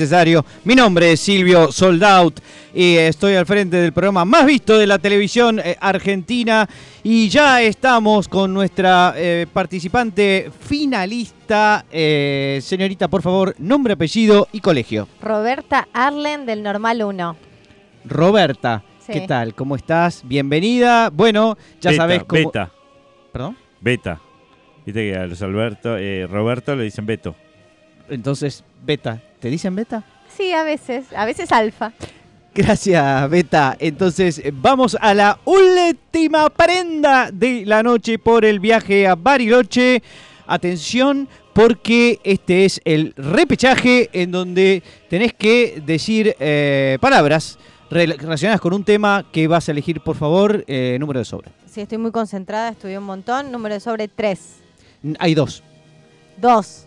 necesario. Mi nombre es Silvio Soldout y estoy al frente del programa más visto de la televisión eh, argentina y ya estamos con nuestra eh, participante finalista. Eh, señorita, por favor, nombre, apellido y colegio. Roberta Arlen del Normal 1. Roberta, Sí. ¿qué tal? ¿Cómo estás? Bienvenida. Bueno, ya Beta, sabes cómo... Beta, ¿Perdón? beta. Viste que a los Alberto, eh, Roberto le dicen Beto. Entonces, Beta. ¿Te dicen Beta? Sí, a veces, a veces alfa. Gracias, Beta. Entonces, vamos a la última prenda de la noche por el viaje a Bariloche. Atención, porque este es el repechaje en donde tenés que decir eh, palabras rel- relacionadas con un tema que vas a elegir, por favor, eh, número de sobre. Sí, estoy muy concentrada, estudié un montón. Número de sobre 3, N- Hay dos. 2,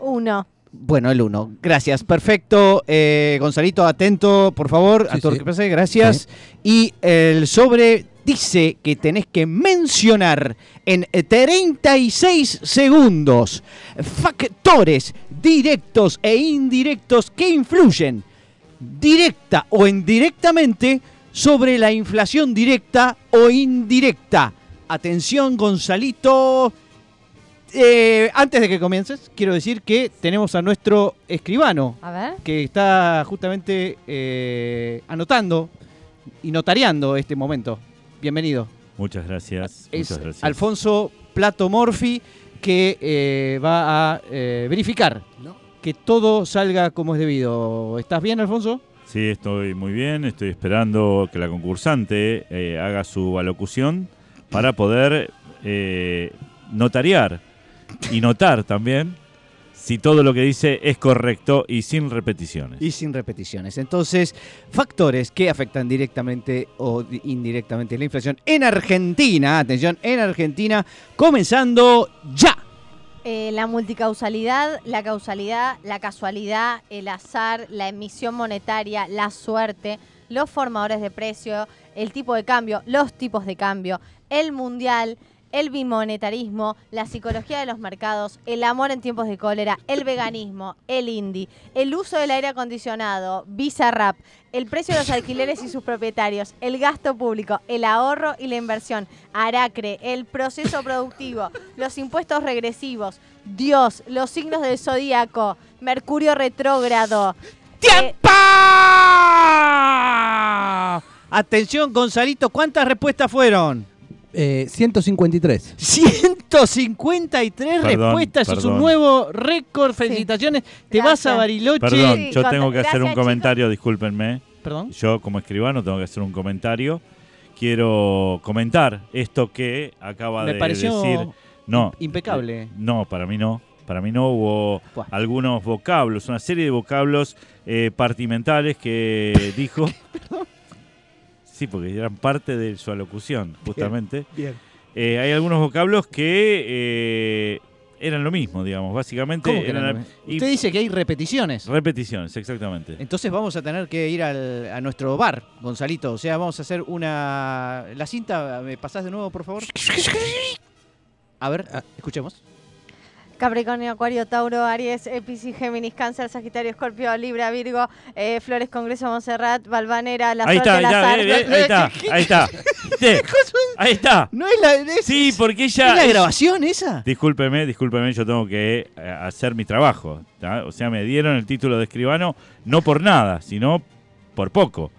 1. Bueno, el uno. Gracias. Perfecto. Eh, Gonzalito, atento, por favor, a Sí, todo lo sí. que pase. Gracias. Y el sobre dice que tenés que mencionar en 36 segundos factores directos e indirectos que influyen directa o indirectamente sobre la inflación directa o indirecta. Atención, Gonzalito. Eh, antes de que comiences, quiero decir que tenemos a nuestro escribano, A ver. que está justamente eh, anotando y notariando este momento. Bienvenido. Muchas gracias. Es muchas gracias. Alfonso Plato Morfi, que eh, va a eh, verificar No. que todo salga como es debido. ¿Estás bien, Alfonso? Sí, estoy muy bien. Estoy esperando que la concursante eh, haga su alocución para poder eh, notariar y notar también si todo lo que dice es correcto y sin repeticiones. Y sin repeticiones. Entonces, factores que afectan directamente o di- indirectamente la inflación en Argentina. Atención, en Argentina, comenzando ya. Eh, la multicausalidad, la causalidad, la casualidad, el azar, la emisión monetaria, la suerte, los formadores de precio, el tipo de cambio, los tipos de cambio, el mundial, el bimonetarismo, la psicología de los mercados, el amor en tiempos de cólera, el veganismo, el indie, el uso del aire acondicionado, Bizarrap, el precio de los alquileres y sus propietarios, el gasto público, el ahorro y la inversión, Aracre, el proceso productivo, los impuestos regresivos, Dios, los signos del zodíaco, Mercurio retrógrado. eh, ¡Tiempo! Atención, Gonzalito, ¿cuántas respuestas fueron? Eh, 153. 153 Perdón, respuestas, es un nuevo récord. Felicitaciones. Te vas a Gracias. Bariloche. Perdón, Sí, yo con- tengo que hacer un comentario, discúlpenme. Perdón. Yo como escribano tengo que hacer un comentario. Quiero comentar esto que acaba Me de pareció decir. No, impecable. eh, no, para mí no. Para mí no hubo Buah. algunos vocablos, una serie de vocablos eh, partimentales que dijo. Sí, porque eran parte de su alocución, justamente. Bien. Eh, hay algunos vocablos que eh, eran lo mismo, digamos. Básicamente ¿Cómo que eran y- Usted dice que hay repeticiones. repeticiones, exactamente. Entonces vamos a tener que ir al- a nuestro bar, Gonzalito. O sea, vamos a hacer una... La cinta, ¿me pasás de nuevo, por favor? A ver, escuchemos. Capricornio, Acuario, Tauro, Aries, Piscis, Géminis, Cáncer, Sagitario, Escorpio, Libra, Virgo, eh, Flores, Congreso, Montserrat, Balvanera, La Ahí Suerte, está, ahí está, ahí está. Ahí está. ¿No es la, es- Sí, porque ¿es ella... la grabación esa? Discúlpeme, discúlpeme, yo tengo que eh, hacer mi trabajo. ¿tá? O sea, me dieron el título de escribano no por nada, sino por poco.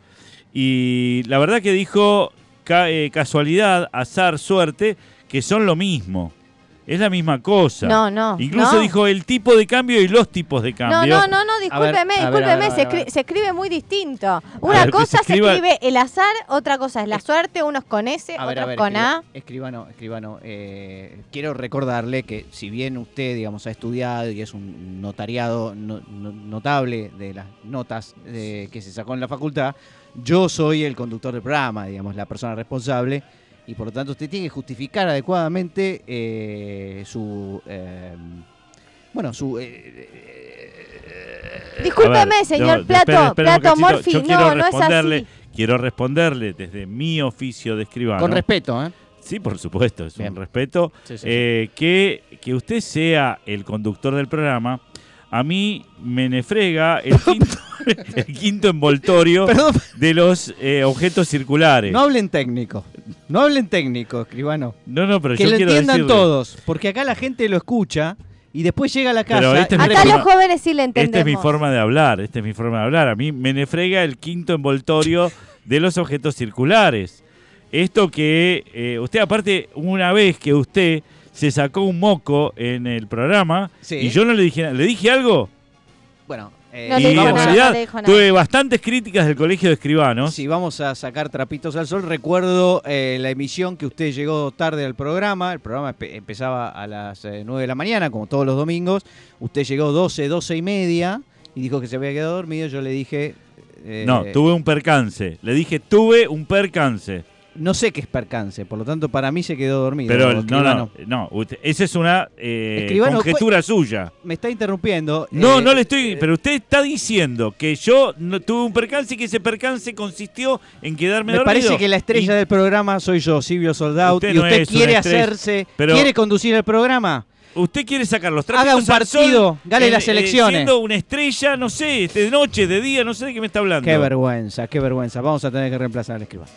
Y la verdad que dijo ca- eh, casualidad, azar, suerte, que son lo mismo. Es la misma cosa. No, no. Incluso no. dijo el tipo de cambio y los tipos de No, cambio. no, no, no, discúlpeme, ver, a discúlpeme, a se, ver, a ver. escri- se escribe muy distinto. Una cosa se escribe el azar, otra cosa es la suerte, unos con S, otros ver, con A. escriba- escribano, escribano. eh, quiero recordarle que si bien usted, digamos, ha estudiado y es un notariado no- no- notable de las notas eh, que se sacó en la facultad, yo soy el conductor del programa, digamos, la persona responsable. Y por lo tanto usted tiene que justificar adecuadamente eh, su... eh, bueno, su... eh, eh, Discúlpeme, señor no, Plato, espere, espere Plato cachito. Morfi, Yo quiero no, no es responderle, así. quiero responderle desde mi oficio de escribano. con respeto, ¿eh? Sí, por supuesto, es Bien. un respeto. Sí, sí, sí. Que, que usted sea el conductor del programa a mí me nefrega el quinto, el quinto envoltorio Perdón, de los eh, objetos circulares. no hablen técnico. No hablen técnico, escribano. no, no, pero Que yo lo quiero entiendan decirle- todos. Porque acá la gente lo escucha y después llega a la Pero casa. este es mi Acá forma- los jóvenes sí le entendemos. Esta es mi forma de hablar, esta es mi forma de hablar. A mí me nefrega el quinto envoltorio de los objetos circulares. Esto que eh, usted, aparte, una vez que usted se sacó un moco en el programa Sí. y yo no le dije nada, ¿le dije algo? Bueno, eh, No y en no realidad tuve bastantes críticas del colegio de escribanos. Si vamos a sacar trapitos al sol, recuerdo eh, la emisión que usted llegó tarde al programa. El programa empe- empezaba a las eh, 9 de la mañana, como todos los domingos. Usted llegó 12, 12 y media y dijo que se había quedado dormido. Yo le dije. eh, No, tuve un percance. Le dije, tuve un percance. No sé qué es percance, por lo tanto, para mí se quedó dormido. Pero no, escribano. no, no. usted- esa es una eh, conjetura suya. Me está interrumpiendo. No, eh, no le estoy. eh, Pero usted está diciendo que yo no, tuve un percance y que ese percance consistió en quedarme Me dormido. parece que la estrella Y- del programa soy yo, Silvio Soldado. Usted y no usted quiere hacerse, pero- quiere conducir el programa. Usted quiere sacar los Haga trapitos un partido, gane las eh, elecciones. siendo una estrella, no sé, de noche, de día, no sé de qué me está hablando. Qué vergüenza, qué vergüenza. Vamos a tener que reemplazar al escribano.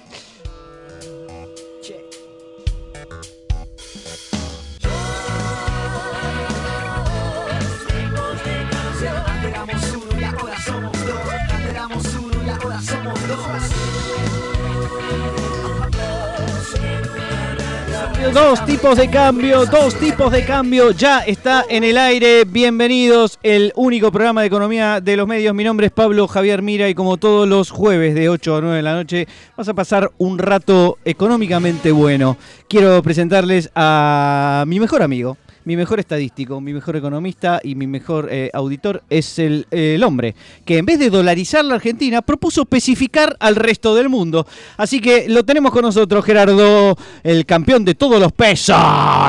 Dos tipos de cambio, dos tipos de cambio. Ya está en el aire. Bienvenidos. El único programa de economía de los medios. Mi nombre es Pablo Javier Mira y como todos los jueves de 8 a 9 de la noche vas a pasar un rato económicamente bueno. Quiero presentarles a mi mejor amigo. Mi mejor estadístico, mi mejor economista y mi mejor eh, auditor es el, el hombre que en vez de dolarizar la Argentina propuso especificar al resto del mundo. Así que lo tenemos con nosotros, Gerardo, el campeón de todos los pesos.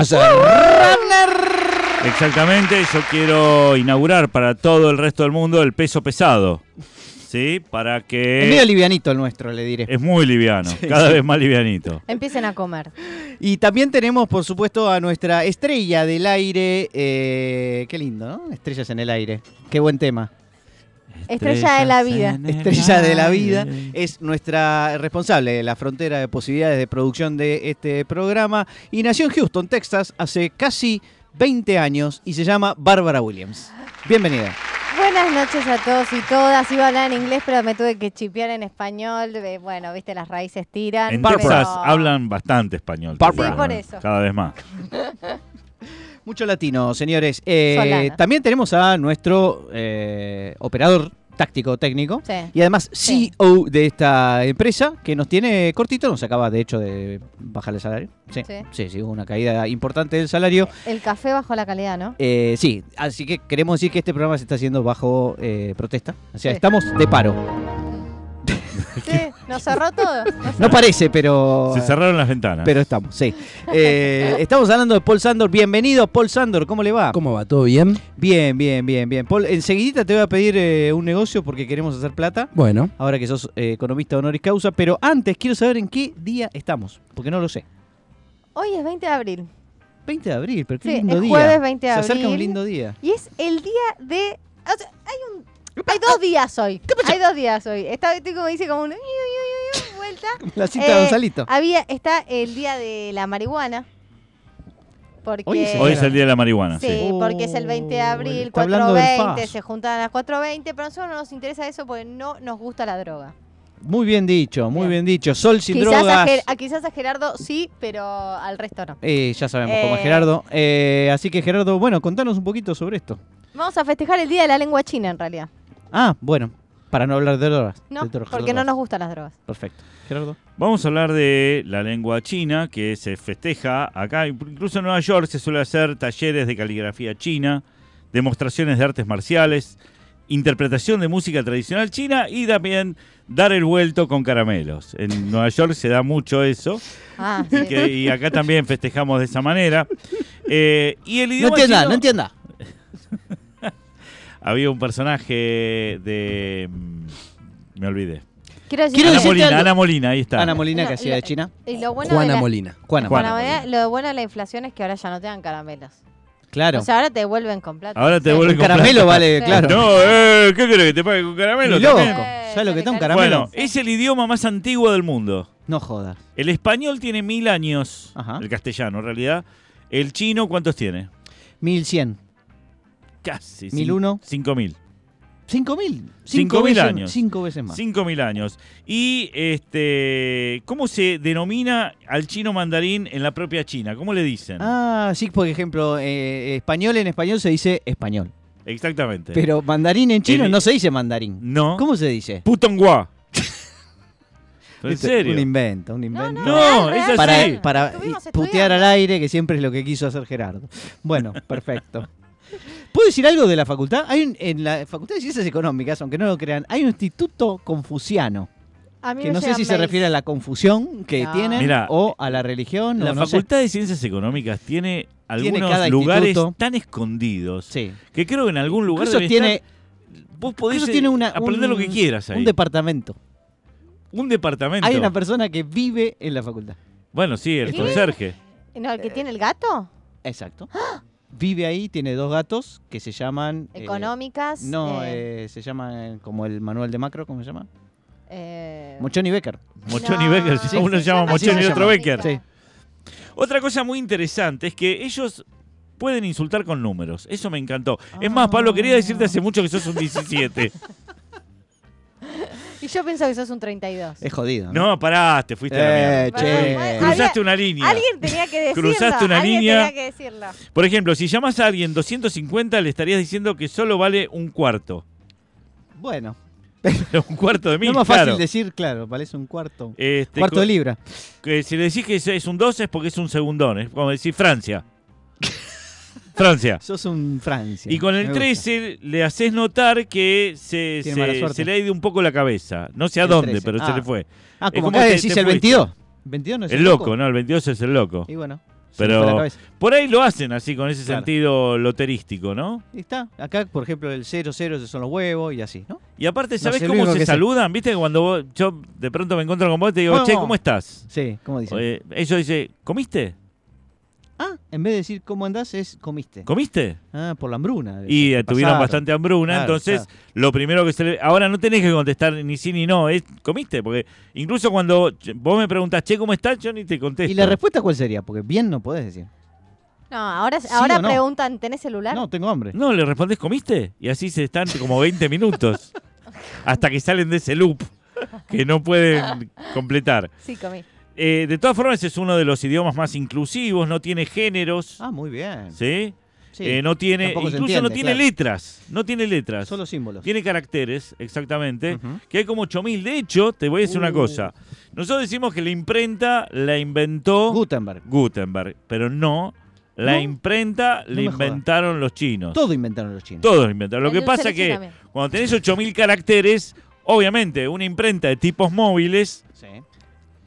Runner. Exactamente, yo quiero inaugurar para todo el resto del mundo el peso pesado. ¿Sí? Para Es que. medio livianito el nuestro, le diré. Es muy liviano, Sí, cada vez más livianito. Empiecen a comer. Y también tenemos, por supuesto, a nuestra estrella del aire. eh, qué lindo, ¿no? Estrellas en el aire. Qué buen tema. Estrella de la vida. Estrella de la vida es nuestra responsable de la frontera de posibilidades de producción de este programa y nació en Houston, Texas, hace casi 20 años y se llama Bárbara Williams. Bienvenida. Buenas noches a todos y todas. Iba a hablar en inglés, pero me tuve que chipear en español. Eh, Bueno, viste, las raíces tiran. En pero- Texas hablan bastante español. Sí, por eso. Cada vez más. Mucho latino, señores. Eh, también tenemos a nuestro eh, operador táctico técnico Sí. y además Sí. CEO de esta empresa que nos tiene cortito, nos acaba de hecho de bajar el salario. Sí, Sí. sí, hubo una caída importante del salario. El café bajó la calidad, ¿no? Eh, sí, así que queremos decir que este programa se está haciendo bajo eh, protesta. O sea, estamos de paro. Sí, nos cerró todo. Nos No parece, pero. Se cerraron las ventanas. Pero estamos, sí. Eh, estamos hablando de Paul Sandor. Bienvenido, Paul Sandor. ¿Cómo le va? ¿Cómo va? ¿Todo bien? Bien, bien, bien, bien. Paul, enseguidita te voy a pedir eh, un negocio porque queremos hacer plata. Bueno, Ahora que sos eh, economista honoris causa. Pero antes quiero saber en qué día estamos. Porque no lo sé. Hoy es 20 de abril. 20 de abril, pero qué Sí, lindo es día. jueves 20 de Se acerca un abril. lindo día. Y es el día de. o sea, hay un. Hay dos días hoy. Hay dos días hoy. Está, estoy como dice como un. vuelta. La cita Eh, de Gonzalito. Había, está el día de la marihuana. Porque, Hoy es el Hoy es el día de la marihuana. Sí, Sí. porque es el 20 de Oh, abril, está hablando del 4.20, FAS. se juntan a las 4.20, pero a nosotros no nos interesa eso porque no nos gusta la droga. Muy bien dicho, muy Bien. bien dicho. Sol sin Quizás a, drogas. Ger- a- quizás a Gerardo sí, pero al resto no. Eh, ya sabemos cómo es Eh. Gerardo. Eh, así que Gerardo, bueno, contanos un poquito sobre esto. Vamos a festejar el Día de la Lengua China en realidad. Ah, bueno, para no hablar de drogas. No, de drogas, porque no nos gustan las drogas. Perfecto. Gerardo. Vamos a hablar de la lengua china que se festeja acá. Incluso en Nueva York se suele hacer talleres de caligrafía china, demostraciones de artes marciales, interpretación de música tradicional china y también dar el vuelto con caramelos. En Nueva York se da mucho eso Ah, y, sí. que- y acá también festejamos de esa manera. Eh, y el No idioma entienda, chino- no entienda. Había un personaje de... mm, Me olvidé. Quiero decir Quiero Ana decirte Molina, algo. Ana Molina, ahí está. Ana Molina, No, que hacía lo- de China. y lo bueno de Juana la- Molina. Juana. Juana Juana Molina. Molina, lo bueno de la inflación es que ahora ya no te dan caramelos. Claro. O sea, ahora te devuelven con plata. Ahora te Sí. vuelven un con caramelo plata. vale, Sí. claro. No, eh, ¿qué querés que te pague con caramelo? Ni loco. también? ¿Sabes lo que está un Eh, caramelo? Bueno, es el idioma más antiguo del mundo. No jodas. El español tiene mil años, Ajá. el castellano en realidad. El chino, ¿cuántos tiene? 1100. Casi. Mil cin- uno. Cinco mil. 5000. Cinco mil veces- años. Cinco veces más. Cinco mil años. Y este, ¿cómo se denomina al chino mandarín en la propia China? ¿Cómo le dicen? Ah, sí, por ejemplo, eh, español en español se dice español. Exactamente. Pero mandarín en chino El- no se dice mandarín. no. ¿Cómo se dice? Putonghua. ¿En Viste, serio? Un invento, un invento. No, es así. para, para Estuvimos putear estudiando. al aire, que siempre es lo que quiso hacer Gerardo. Bueno, perfecto. ¿Puedo decir algo de la facultad? Hay un- en la Facultad de Ciencias Económicas, aunque no lo crean, hay un instituto confuciano, A mí que no sé si se refiere a la confusión que No. tienen Mira, o a la religión. La o no sé. Facultad de Ciencias Económicas tiene algunos lugares instituto. tan escondidos Sí. que creo que en algún lugar debe tiene, estar- vos podés tiene una, aprender un- lo que quieras ahí. Un departamento. Un departamento. Hay una persona que vive en la facultad. Bueno, sí, el conserje. No, el que tiene el gato. Exacto. Vive ahí, tiene dos gatos que se llaman... eh, Económicas. no, eh, eh, se llaman como el manual de macro, ¿cómo se llama? eh, Mochoni Becker. Mochoni No. Becker. Sí. Uno se llama se y otro. Becker. Sí. Otra cosa muy interesante es que ellos pueden insultar con números. Eso me encantó. Es más, Pablo, quería decirte hace mucho que sos un 17. Y yo pienso que sos un 32. Es jodido. No, pará, te fuiste a la Eh, mierda. che. Había- Cruzaste una línea. Alguien tenía que decirlo. Cruzaste una alguien línea. tenía que decirlo. Por ejemplo, si llamas a alguien 250, le estarías diciendo que solo vale un cuarto. Bueno, un cuarto de no mil, es más fácil decir, claro, parece un cuarto. Este, cuarto de libra. que si le decís que es- es un 12 es porque es un segundón. Es como decir Francia. Francia. Sos un Francia. Y con el gusta. 13 le haces notar que se, se, se le ha ido un poco la cabeza. No sé a El dónde, 13. pero se Ah. le fue. Ah, como acá te- decís te el fuiste. 22. 22 no es El loco, ¿no? El 22 es el loco. Y bueno, se Pero-. Por ahí lo hacen así, con ese Claro. sentido loterístico, ¿no? Y está. Acá, por ejemplo, el 00 esos son los huevos y así, ¿no? Y aparte, No ¿sabés sé, lo cómo se sé. saludan? ¿Viste que cuando vos- yo de pronto me encuentro con vos te digo, Bueno. che, ¿cómo estás? Sí, ¿cómo dicen? Eh, ellos dicen, ¿comiste? Ah, en vez de decir cómo andás es comiste. ¿Comiste? Ah, por la hambruna. Y eh, tuvieron bastante hambruna, Claro, entonces claro. lo primero que se le... Ahora no tenés que contestar ni sí ni no, es ¿comiste? Porque incluso cuando vos me preguntás, che, ¿cómo estás? Yo ni te contesto. ¿Y la respuesta cuál sería? Porque bien no podés decir. No, ahora, ¿Sí ahora no? preguntan, ¿tenés celular? No, tengo hambre. No, le respondés, ¿comiste? Y así se están como 20 minutos hasta que salen de ese loop que no pueden completar. Sí, comí. Eh, de todas formas, es uno de los idiomas más inclusivos, no tiene géneros, Ah, muy bien. ¿sí? Sí, Eh, no tiene, incluso no tiene claro. letras, no tiene letras. Solo símbolos. Tiene caracteres, exactamente, que hay como 8000. De hecho, te voy a decir una Uh. cosa. Nosotros decimos que la imprenta la inventó Gutenberg. Gutenberg, pero no. La ¿No? imprenta No la jodas. inventaron los chinos. Todo inventaron los chinos. Todos lo inventaron. Lo que pasa es que también. cuando tenés 8000 caracteres, obviamente una imprenta de tipos móviles.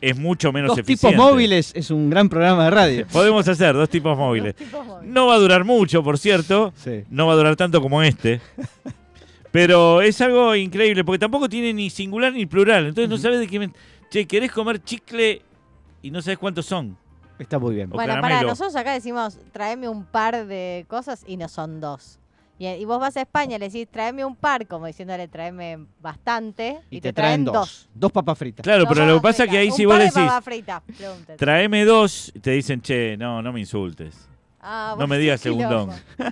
Es mucho menos Dos eficiente. tipos móviles es un gran programa de radio. Podemos hacer dos tipos móviles. Dos tipos móviles. No va a durar mucho, por cierto. Sí. No va a durar tanto como este. Pero es algo increíble, porque tampoco tiene ni singular ni plural. Entonces no sabes de qué... Che, ¿querés comer chicle y no sabes cuántos son? Está muy bien. O Bueno, para nosotros acá decimos, tráeme un par de cosas y no son dos. Y, y vos vas a España y le decís, tráeme un par, como diciéndole, tráeme bastante, y, Y te traen dos. Dos papas fritas. Claro, Dos pero lo que pasa es que ahí fritas. si Un vos decís, papas fritas, pregúntate. tráeme dos, te dicen, che, no, no me insultes. Ah, no me digas segundón.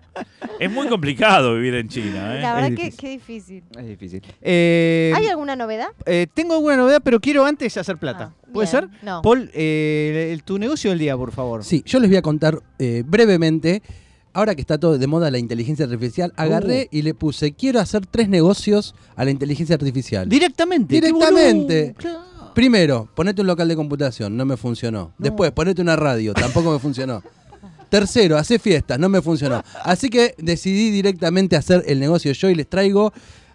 Es muy complicado vivir en China, ¿eh? La verdad Es que difícil. qué difícil. Es difícil. Eh, ¿Hay alguna novedad? eh, tengo alguna novedad, pero quiero antes hacer plata. Ah, ¿Puede bien. ser? No. Paul, eh, el- tu negocio del día, por favor. Sí, yo les voy a contar eh, brevemente. Ahora que está todo de moda la inteligencia artificial, agarré y le puse, quiero hacer tres negocios a la inteligencia artificial. Directamente. Directamente. Primero, ponete un local de computación, no me funcionó. Después, ponete una radio, tampoco me funcionó. Tercero, hace fiestas, no me funcionó. Así que decidí directamente hacer el negocio yo y les traigo,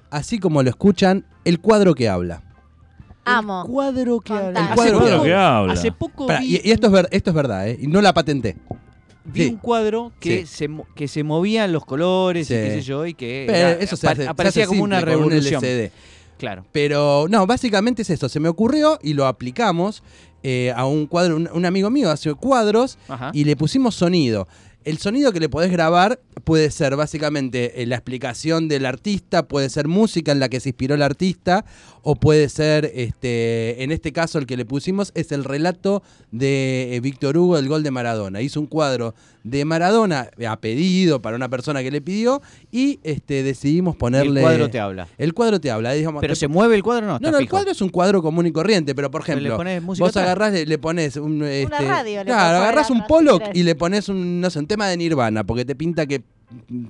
así como lo escuchan, el cuadro que habla. Amo. El cuadro que habla. El cuadro que que habla. Hace poco Pará, vi, y, y esto, es ver- esto es verdad, ¿eh? Y no la patenté. Vi sí. un cuadro que, Sí. se, que se movían los colores Sí. y qué sé yo, y que era- eso se se aparecía hace como una con un revolución. LCD. Claro. Pero no, básicamente es esto. Se me ocurrió y lo aplicamos eh, a un cuadro. Un, un amigo mío hace cuadros Ajá. y le pusimos sonido. El sonido que le podés grabar puede ser básicamente eh, la explicación del artista, puede ser música en la que se inspiró el artista, o puede ser, este, en este caso el que le pusimos es el relato de eh, Víctor Hugo del gol de Maradona. Hizo un cuadro de Maradona a pedido para una persona que le pidió y este, decidimos ponerle... El cuadro te habla. El cuadro te habla. digamos, Pero te- se mueve el cuadro, no. no, no, el fijo. cuadro es un cuadro común y corriente, pero por ejemplo, pones música vos agarrás, le, le pones un. este, radio le claro, agarrás un Pollock y le pones un, no sé, un tema de Nirvana, porque te pinta que,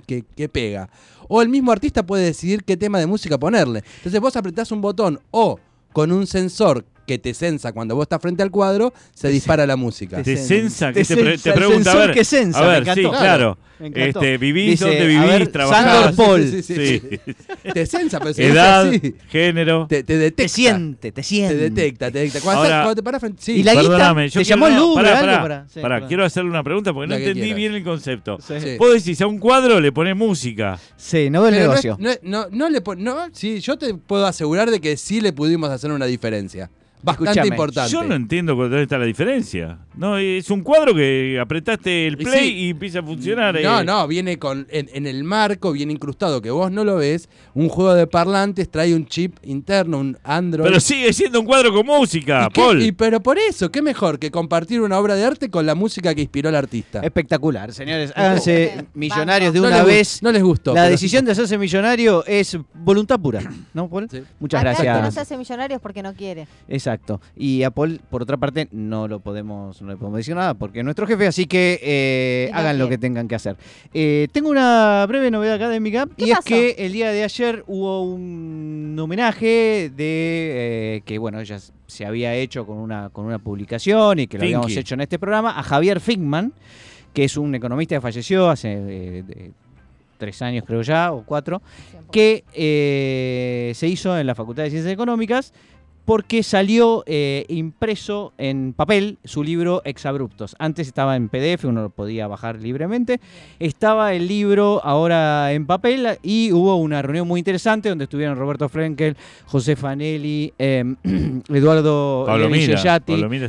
que, que pega. O el mismo artista puede decidir qué tema de música ponerle. Entonces vos apretás un botón o con un sensor que te sensa cuando vos estás frente al cuadro, se dispara la música. Te sensa, te te, pre- te pregunta, a sensor ver, que sensa, a me ver, encantó. sí, claro. Me encantó. Este, vivís, Dice, dónde a vivís, ver, trabajás, Sandor Paul. Sí, sí, sí, sí. Te sensa, pero se edad, así. género. Te, te detecta. Te siente, te siente. Te detecta, te detecta. Cuando, Ahora- estás- cuando te paras frente. Sí, Y la guita, Perdóname, yo ¿te quiero- llamó Louvre pará, pará, pará, quiero hacerle una pregunta porque no entendí bien el concepto. Vos decís, a un cuadro le pones música. Sí, no del negocio. no, no, no le no, sí, yo te puedo asegurar de que sí le pudimos hacer una diferencia. Bastante Escuchame, importante. Yo no entiendo dónde está la diferencia. No, es un cuadro que apretaste el play sí. y empieza a funcionar. No, eh. no, viene con en, en el marco, viene incrustado que vos no lo ves. Un juego de parlantes trae un chip interno, un Android. Pero sigue siendo un cuadro con música, ¿Y qué- Paul. y pero por eso, qué mejor que compartir una obra de arte con la música que inspiró al artista. Espectacular, señores. Háganse millonarios de No una vez. no les gustó. La decisión de hacerse millonario es voluntad pura, ¿no, Paul? Sí. Muchas Acá el que no gracias. se hace millonario es porque no quiere. Exacto. Y a Paul, por otra parte, no lo podemos, no le podemos decir nada porque es nuestro jefe, así que eh, hagan lo que tengan que hacer. Eh, tengo una breve novedad académica ¿Qué y es que el día de ayer hubo un homenaje de eh, que bueno ya se había hecho con una con una publicación y que lo Finky. habíamos hecho en este programa a Javier Figman, que es un economista que falleció hace eh, de- tres años creo ya o cuatro que eh, se hizo en la Facultad de Ciencias Económicas porque salió eh, impreso en papel su libro Exabruptos. Antes estaba en PDF, uno lo podía bajar libremente. Estaba el libro ahora en papel y hubo una reunión muy interesante donde estuvieron Roberto Frenkel, José Fanelli, eh, Eduardo Mira.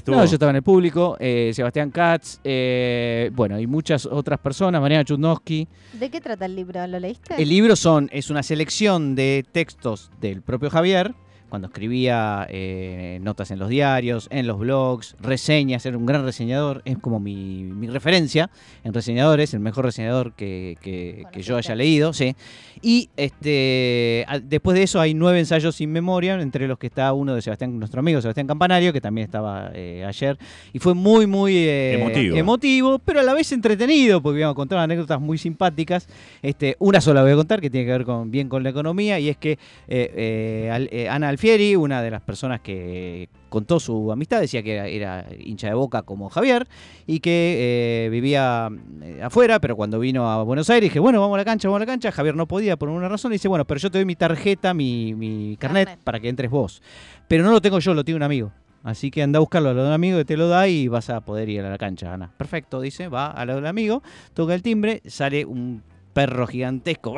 No, yo estaba en el público, eh, Sebastián Katz, eh, bueno, y muchas otras personas, Mariana Chudnowski. ¿De qué trata el libro? ¿Lo leíste? El libro son, es una selección de textos del propio Javier, cuando escribía eh, notas en los diarios, en los blogs, reseñas, era un gran reseñador, es como mi, mi referencia en reseñadores, el mejor reseñador que, que- que yo haya leído, sí. Y este, a- después de eso hay nueve ensayos sin memoria, entre los que está uno de Sebastián, nuestro amigo Sebastián Campanario, que también estaba eh, ayer, y fue muy, muy eh, Emotivo. emotivo, pero a la vez entretenido, porque íbamos a contar anécdotas muy simpáticas. Este, una sola voy a contar que tiene que ver con, bien con la economía y es que eh, eh, Alfieri, una de las personas que contó su amistad, decía que era, era hincha de boca como Javier y que eh, vivía eh, afuera, pero cuando vino a Buenos Aires dije, bueno, vamos a la cancha, vamos a la cancha. Javier no podía por una razón y dice, bueno, pero yo te doy mi tarjeta, mi, mi carnet, Carnet. para que entres vos. Pero no lo tengo yo, lo tiene un amigo. Así que anda a buscarlo a lo de un amigo que te lo da y vas a poder ir a la cancha, Ana. Perfecto, dice, va a lo del amigo, toca el timbre, sale un perro gigantesco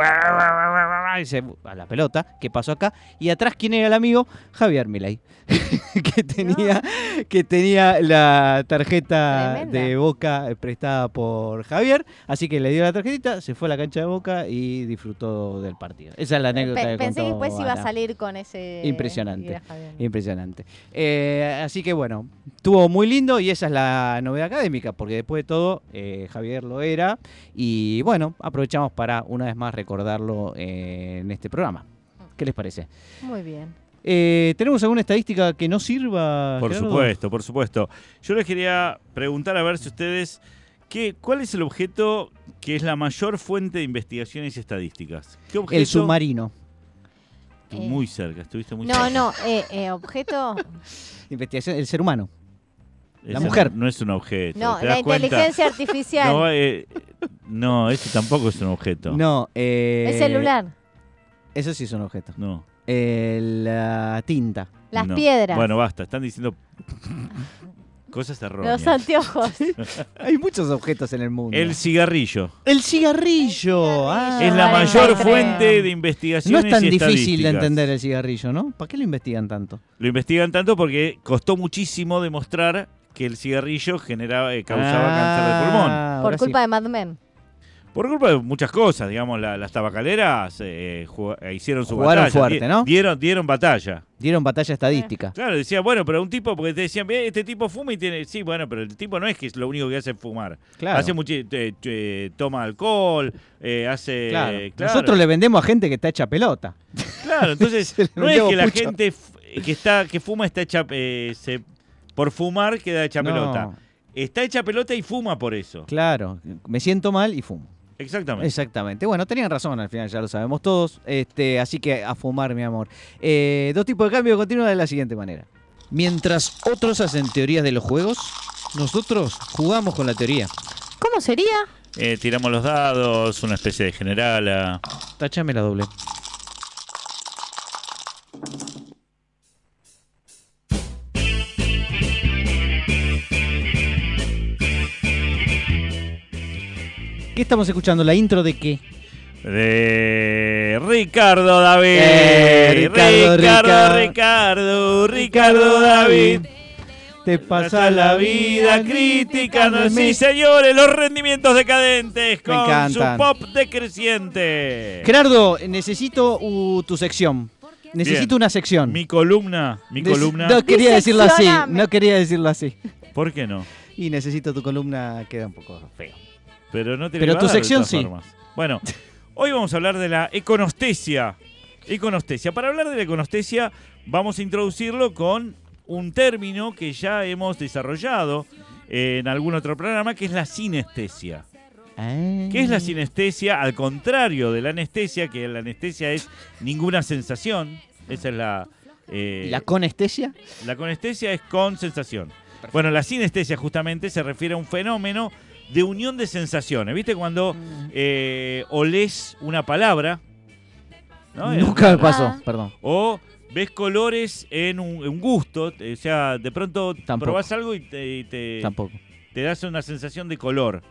y dice a la pelota, ¿qué pasó acá? Y atrás, ¿quién era el amigo? Javier Milei, que tenía que tenía la tarjeta Tremenda. de Boca eh, prestada por Javier, así que le dio la tarjetita, se fue a la cancha de Boca y disfrutó del partido. Esa es la anécdota Pe- que pensé que después iba a salir con ese. Impresionante. Impresionante. Eh, así que bueno, estuvo muy lindo y esa es la novedad académica, porque después de todo, eh, Javier lo era. Y bueno, aprovechamos para una vez más recordarlo eh, en este programa. ¿Qué les parece? Muy bien. Eh, ¿Tenemos alguna estadística que no sirva? Por Gerardo? supuesto, por supuesto. Yo les quería preguntar a ver si ustedes, ¿qué, ¿cuál es el objeto que es la mayor fuente de investigaciones y estadísticas? ¿Qué objeto? El submarino. Tú Eh, Muy cerca, estuviste muy No, cerca. no, eh, eh, objeto. Investigación, el ser humano. La mujer. No, no es un objeto. No, ¿te la das cuenta? inteligencia artificial. No, eh, no, ese tampoco es un objeto. No, eh, el celular. Eso sí es un objeto. No. Eh, la tinta. Las no. piedras. Bueno, basta, están diciendo cosas erróneas. los anteojos. Hay muchos objetos en el mundo. El cigarrillo. El cigarrillo. ah. es la mayor fuente de No investigaciones es tan y difícil de entender el cigarrillo, ¿no? ¿Para qué lo investigan tanto? Lo investigan tanto porque costó muchísimo demostrar que el cigarrillo generaba, eh, causaba cáncer de pulmón. Ah, Por ahora culpa sí. de Mad Men. Por culpa de muchas cosas, digamos, la- las tabacaleras eh, jug- eh, hicieron su Jugaron batalla. fuerte, ¿no? Dieron, dieron batalla. Dieron batalla estadística. Claro, decía, bueno, pero un tipo, porque te decían, "Ve, este tipo fuma y tiene. Sí, bueno, pero el tipo no es que es lo único que hace es fumar. Claro. Hace mucho. eh, eh, toma alcohol, eh, hace. Claro. claro. Nosotros le vendemos a gente que está hecha pelota. Claro, entonces Se le no es que la pucho. gente f- que está que fuma está hecha eh, se- por fumar queda hecha No. pelota. Está hecha pelota y fuma por eso. Claro, me siento mal y fumo. Exactamente. Exactamente. Bueno, tenían razón al final, ya lo sabemos todos. Este, así que a fumar, mi amor. Eh, dos tipos de cambio continúa de la siguiente manera. Mientras otros hacen teorías de los juegos, nosotros jugamos con la teoría. ¿Cómo sería? Eh, tiramos los dados, una especie de generala. Tachame la doble. ¿Qué estamos escuchando? ¿La intro de qué? De Ricardo David. Eh, Ricardo, Ricardo, Ricardo. Ricardo, Ricardo David. Te Pasa la vida criticando, sí señores, los rendimientos decadentes Me con su pop decreciente. Gerardo, necesito uh, tu sección. Necesito Bien. una sección. Mi columna, mi Des- columna. No quería decirlo así. No quería decirlo así. ¿Por qué no? Y necesito tu columna, queda un poco feo. Pero no te Pero tu sección sí. formas. Bueno, hoy vamos a hablar de la econostesia. Econostesia. Para hablar de la econostesia, vamos a introducirlo con un término que ya hemos desarrollado en algún otro programa, que es la sinestesia. ¿Qué es la sinestesia? Al contrario de la anestesia, que la anestesia es ninguna sensación. Esa es la. eh, ¿La conestesia? la conestesia es con sensación. Bueno, la sinestesia justamente se refiere a un fenómeno de unión de sensaciones. ¿Viste cuando eh, olés una palabra? ¿no? Nunca me pasó, Ah. perdón. O ves colores en un, un gusto. O sea, de pronto Tampoco. probás algo y te, y te, Tampoco. te das una sensación de color.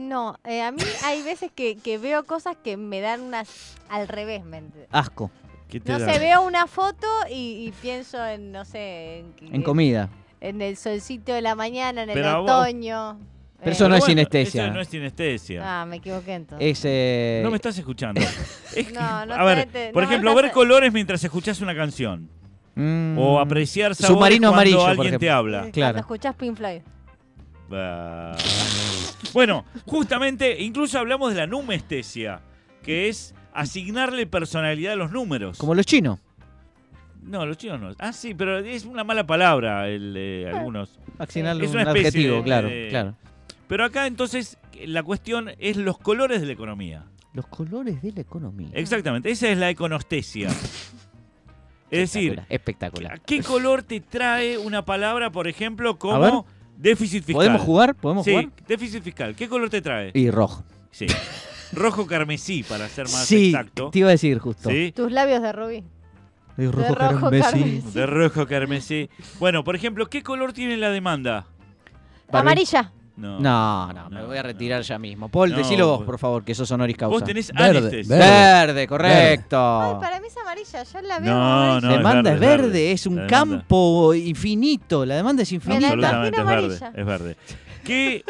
No, eh, a mí hay veces que, que veo cosas que me dan unas al revés. ¿me Asco. ¿Qué te No da? sé, veo una foto y, y pienso en, no sé, en, comida. en el solcito de la mañana, en el vos- otoño. Pero Eh, eso no es bueno, sinestesia. Eso no es sinestesia. Ah, me equivoqué entonces. Es, eh, No me estás escuchando. Es que- No, no a ver, te- por no ejemplo, estás- ver colores mientras escuchas una canción. mm, O apreciar sabores Submarino cuando amarillo, alguien te habla. Cuando claro. escuchás Pink Floyd. Bueno, justamente, incluso hablamos de la numestesia, que es asignarle personalidad a los números. Como los chinos. No, los chinos no. Ah, sí, pero es una mala palabra el de algunos. Accionarle Es un una especie adjetivo, de- claro, de- claro. Pero acá entonces la cuestión es los colores de la economía. Los colores de la economía. Exactamente, esa es la econostesia. Es decir, Espectacular. ¿qué color te trae una palabra, por ejemplo, ver. como déficit fiscal? ¿Podemos jugar? ¿Podemos Sí, jugar? déficit fiscal. ¿Qué color te trae? Y rojo. Sí. Rojo carmesí, para ser más sí, exacto. te iba a decir justo. ¿Sí? Tus labios de rubí. De rojo carmesí. De rojo carmesí. Bueno, por ejemplo, ¿qué color tiene la demanda? Barbie. Amarilla. No. No, no, me No, voy a no. retirar ya mismo. Paul, No, decilo vos, por favor, que sos honoris causa. Vos tenés Verde, verde. Verde, correcto. Ay, para mí es amarilla. Yo la veo No, amarilla. no, es demanda es verde, verde, es verde. es un La campo infinito. La demanda es Me la infinita. Absolutamente es verde. amarilla. Es verde. ¿Qué,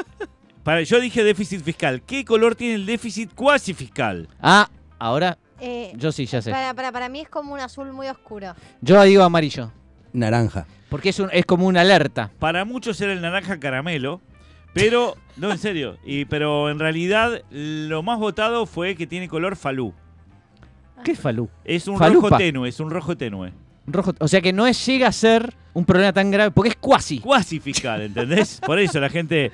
para, yo dije déficit fiscal. ¿Qué color tiene el déficit cuasi fiscal? Ah, ahora Eh, yo sí, ya sé. para, para, para mí es como un azul muy oscuro. Yo digo amarillo. Naranja. Porque es, un, es como una alerta. Para muchos era el naranja caramelo, pero no en serio. Y pero en realidad lo más votado fue que tiene color falú. ¿Qué es Falú? Es un Falupa. rojo tenue, es un rojo tenue. Rojo. O sea que no es, llega a ser un problema tan grave, porque es cuasi. Cuasi fiscal, ¿entendés? Por eso la gente.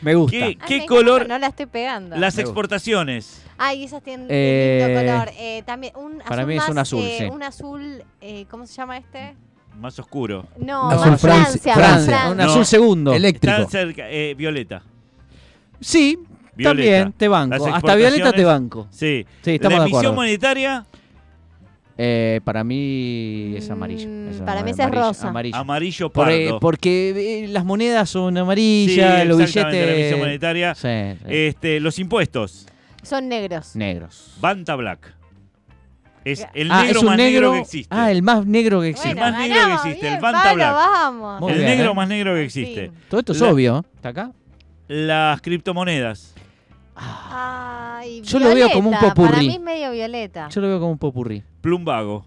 Me gusta. ¿Qué, Ay, qué me encanta, color? No la estoy pegando. Las Me gusta. exportaciones. Ay, esas tienen Eh, lindo color. Eh, también un para azul mí es más, un azul, eh, sí. Un azul, eh, ¿cómo se llama este? Más oscuro. No, Azul más Francia- Francia. Francia, Francia. un No. azul segundo. Eléctrico. Está cerca, eh, violeta. Sí, Violeta. también, te banco. Hasta Violeta te banco. Sí. Sí, estamos la de emisión acuerdo. monetaria, Eh, para mí es amarillo. Mm, Es para mí es amarillo, rosa. Amarillo. amarillo Por, pardo. eh, porque eh, las monedas son sí, amarillas, los exactamente, la emisión billetes monetaria. sí, sí. Este, los impuestos. Son negros. negros. Banta Black. Es el Ah, negro es más negro. negro que existe. Ah, el más negro que existe. El más negro que existe, bien, el Pablo, Black. vamos. El bien, negro ¿eh? más negro que Sí. existe. Todo esto es La- obvio. ¿Está acá? Las criptomonedas. Ay, Yo lo veo como un violeta, Para popurrí. mí es medio violeta. Yo lo veo como un popurrí. Plumbago.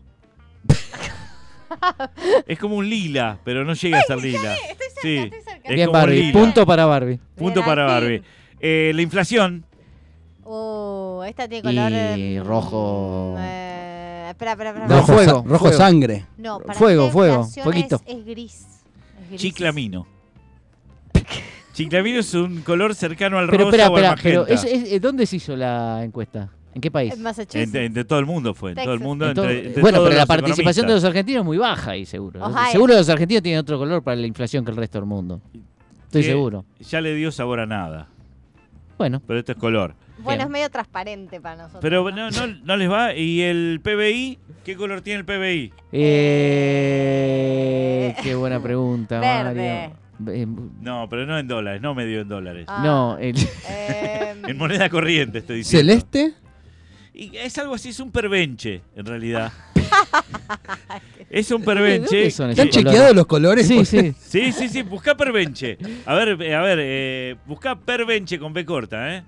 es como un lila, pero no llega a ser lila. sí, estoy cerca. es Bien, Barbie. lila. Punto para Barbie. Punto para. Barbie. Eh, la inflación. Uh, esta tiene color. Y mm, rojo. eh, espera, espera, espera. No, rojo, fuego, rojo fuego. sangre. No, para Fuego, mí fuego, fueguito. Es, es gris. Es gris. Chiclamino. Chiclamino es un color cercano al Pero rosa espera, o al espera. Pero es- es- ¿Dónde se hizo la encuesta? ¿En qué país? En Massachusetts. En, en- de todo el mundo fue, en todo el mundo. Entre- entre bueno, todos pero la participación de los argentinos es muy baja ahí, seguro. Ohio. Seguro los argentinos tienen otro color para la inflación que el resto del mundo. Estoy Que seguro. Ya le dio sabor a nada, Bueno, pero esto es color. Bueno, Bien. es medio transparente para nosotros. Pero ¿no? no, les va. ¿Y el PBI? ¿Qué color tiene el PBI? eh, qué buena pregunta, Verde. Mario. Eh, No, pero no en dólares, no medio en dólares. Ah, No, el- em, En moneda corriente estoy diciendo. ¿Celeste? Y es algo así, es un pervenche, en realidad. es un ¿De pervenche. dónde son ¿Te han esos colores? chequeado los colores? Sí, sí. Sí, sí, sí, busca pervenche. A ver, eh, a ver, eh, busca pervenche con B corta, ¿eh?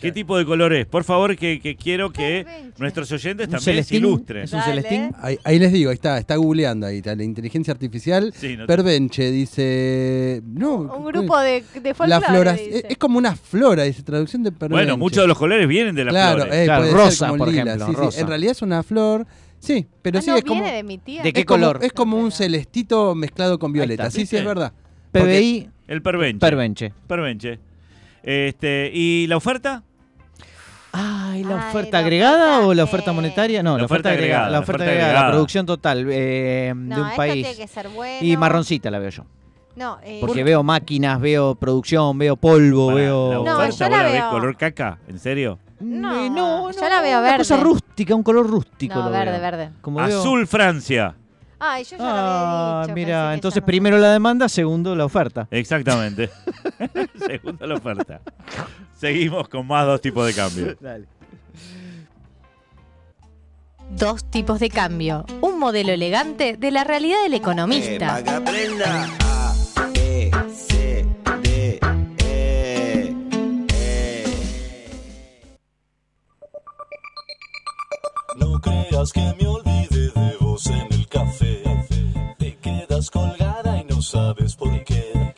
¿Qué tipo de color es? Por favor, que, que quiero que nuestros oyentes ¿Un también se ilustren. ¿Es un Dale. celestín? Ahí, ahí les digo, ahí está, está googleando ahí, está, la inteligencia artificial. Sí, no- Pervenche dice. No, un grupo de, de La folclore, flora. dice. Es, es como una flora, dice traducción de pervenche. Bueno, muchos de los colores vienen de las Claro, flores. eh, Claro, puede rosa, como por lila, ejemplo, sí, sí. rosa. En realidad es una flor. Sí, pero Ah, sí no, es como. viene de mi tía. ¿De qué es como- color? es como un celestito mezclado con violeta. está, Sí, sí, ¿viste? es verdad. PBI, El pervenche. pervenche. Pervenche. Este, ¿Y la oferta? Ay, ¿la Ay, oferta la agregada oferta, o la oferta monetaria? No, La la, oferta, agregada. La oferta agregada, la producción total eh, No, de un esto país. tiene que ser bueno. Y marroncita la veo yo. No, eh, Porque veo máquinas, veo producción, veo polvo, Para, veo. ¿La No, oferta yo la ves veo. color caca? ¿En serio? No, Eh, no, yo no, la veo una cosa verde. rústica, un color rústico. no, lo verde, veo. verde. Como veo- Azul Francia. Ay, yo ya lo Ah, había dicho. mira, entonces no- primero la demanda, segundo la oferta. Exactamente. Segunda la oferta. Seguimos con más dos tipos de cambio. Dos tipos de cambio. Un modelo elegante de la realidad del economista. Eh, que aprenda A, B, C, D, E, E. No creas que me olvide de vos en. Colgada y no sabes por qué.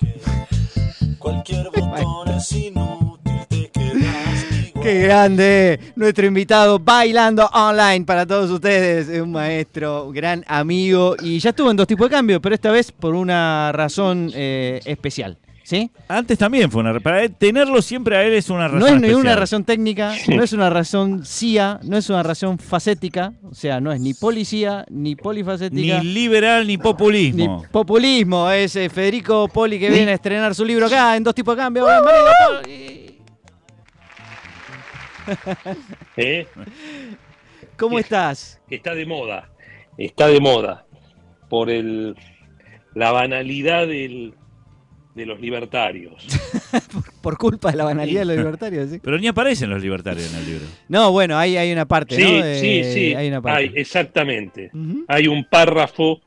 Cualquier botón es inútil, te quedas igual. ¡Qué grande! Nuestro invitado bailando online para todos ustedes. Es un maestro, un gran amigo. Y ya estuvo en dos tipos de cambio, pero esta vez por una razón eh, especial. ¿Sí? Antes también fue una. Para él- tenerlo siempre a él es una razón. No es ni especial. una razón técnica, no es una razón CIA, no es una razón facética. O sea, no es ni policía, ni polifacética. Ni liberal ni Ni populismo. populismo, es eh, Federico Poli que viene a estrenar su libro acá en dos tipos de cambio. ¿eh? ¿Cómo estás? Está de moda, está de moda por el, la banalidad del, de los libertarios. Por culpa de la banalidad de los libertarios. ¿sí? Pero ni aparecen los libertarios en el libro. No, bueno, hay, hay una parte, Sí, ¿no? De- sí, sí, Hay una parte. hay, exactamente. Hay un párrafo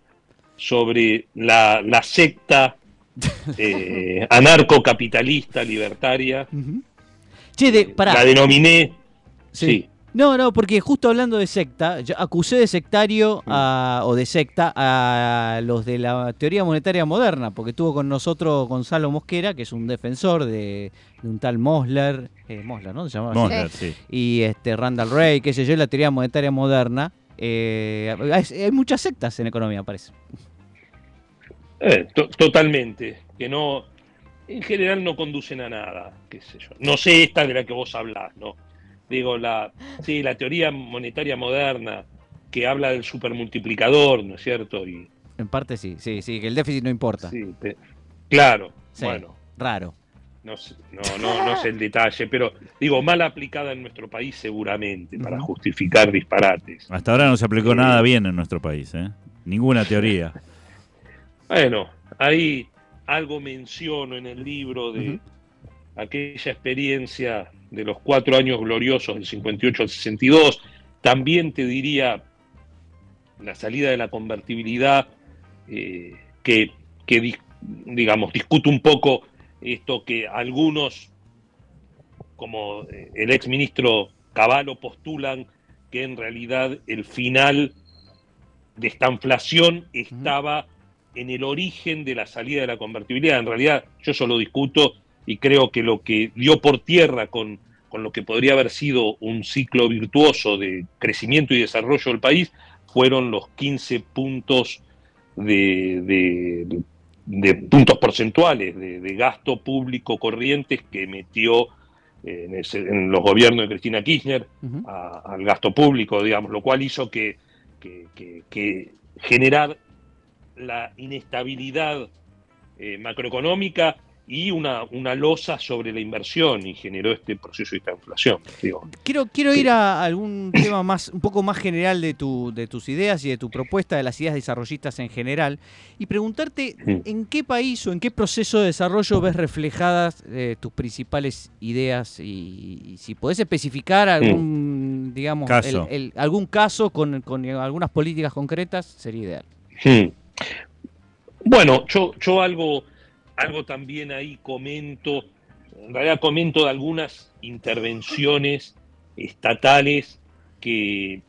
sobre la, la secta eh, anarcocapitalista libertaria. Che, de, pará. La denominé, Sí. sí, No, no, porque justo hablando de secta, yo acusé de sectario a- o de secta a los de la teoría monetaria moderna, porque estuvo con nosotros Gonzalo Mosquera, que es un defensor de, de un tal Mosler, eh, Mosler, ¿no? Se llamaba así. Mosler, sí. Y este Randall Ray, qué sé yo, la teoría monetaria moderna. Eh, hay, hay muchas sectas en economía, parece. Eh, to- totalmente. Que no, en general no conducen a nada, qué sé yo. No sé esta de la que vos hablás, ¿no? Digo, la, sí, la teoría monetaria moderna que habla del supermultiplicador, ¿no es cierto? Y, En parte sí, sí, sí, que el déficit no importa. sí, te- claro, Sí, bueno, Raro. no, sé- no, no, no sé el detalle, pero digo, mal aplicada en nuestro país seguramente, para justificar disparates. Hasta ahora no se aplicó Sí. nada bien en nuestro país, ¿eh? Ninguna teoría. Bueno, ahí algo menciono en el libro de aquella experiencia de los cuatro años gloriosos del 58 al 62. También te diría la salida de la convertibilidad, eh, que, que digamos, discute un poco esto que algunos, como eh, el ex ministro Cavallo, postulan que en realidad el final de esta inflación estaba en el origen de la salida de la convertibilidad. En realidad, yo eso lo discuto y creo que lo que dio por tierra con, con lo que podría haber sido un ciclo virtuoso de crecimiento y desarrollo del país fueron los 15 puntos de, de- de puntos porcentuales de, de gasto público corrientes que metió eh, en, ese- en los gobiernos de Cristina Kirchner a- al gasto público, digamos, lo cual hizo que, que- que- que generar la inestabilidad eh, macroeconómica y una, una losa sobre la inversión y generó este proceso de esta inflación. Digo. Quiero, quiero ir a algún tema más, un poco más general de, tu, de tus ideas y de tu propuesta, de las ideas desarrollistas en general, y preguntarte en qué país o en qué proceso de desarrollo ves reflejadas eh, tus principales ideas y, y si podés especificar algún, digamos, Caso. el- algún caso con, con algunas políticas concretas, sería ideal. Bueno, yo, yo algo, algo también ahí comento, en realidad comento de algunas intervenciones estatales que,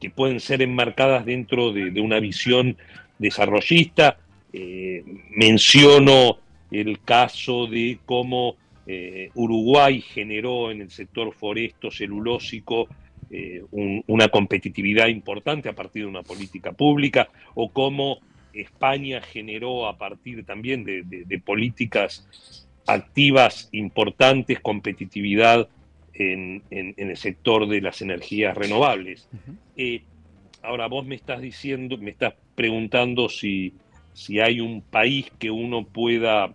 que pueden ser enmarcadas dentro de, una visión desarrollista. Eh, menciono el caso de cómo eh, Uruguay generó en el sector foresto celulósico eh, un- una competitividad importante a partir de una política pública, o cómo España generó a partir también de, de- de políticas activas importantes competitividad en, en- en el sector de las energías renovables. Eh, ahora vos me estás diciendo, me estás preguntando si, si hay un país que uno pueda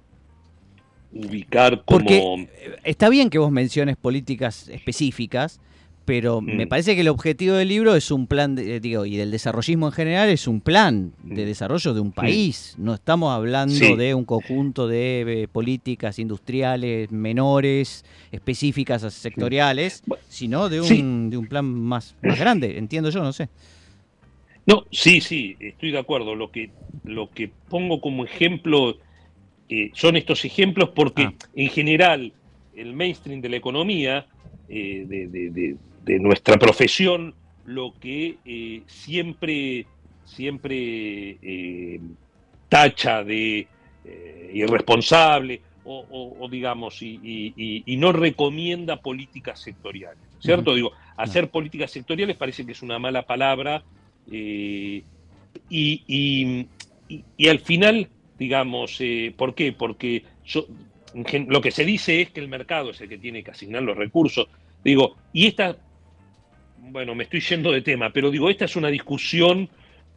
ubicar como... Porque eh, está bien que vos menciones políticas específicas, pero me Mm. parece que el objetivo del libro es un plan, de- eh, digo, y del desarrollismo en general es un plan de Mm. desarrollo de un país. No estamos hablando Sí. de un conjunto de eh, políticas industriales menores, específicas, sectoriales, sino de un, sí. de un plan más, más grande, entiendo yo, no sé. No, sí, sí, estoy de acuerdo. Lo que, lo que pongo como ejemplo eh, son estos ejemplos porque Ah. en general el mainstream de la economía, eh, de, de- de- de nuestra profesión, lo que eh, siempre, siempre eh, tacha de eh, irresponsable o, o- o digamos, y, y- y- y no recomienda políticas sectoriales, ¿cierto? Digo, hacer políticas sectoriales parece que es una mala palabra y, y- al final, digamos, ¿por qué? Porque yo- lo que se dice es que el mercado es el que tiene que asignar los recursos. Digo, y esta, bueno, me estoy yendo de tema, pero digo, esta es una discusión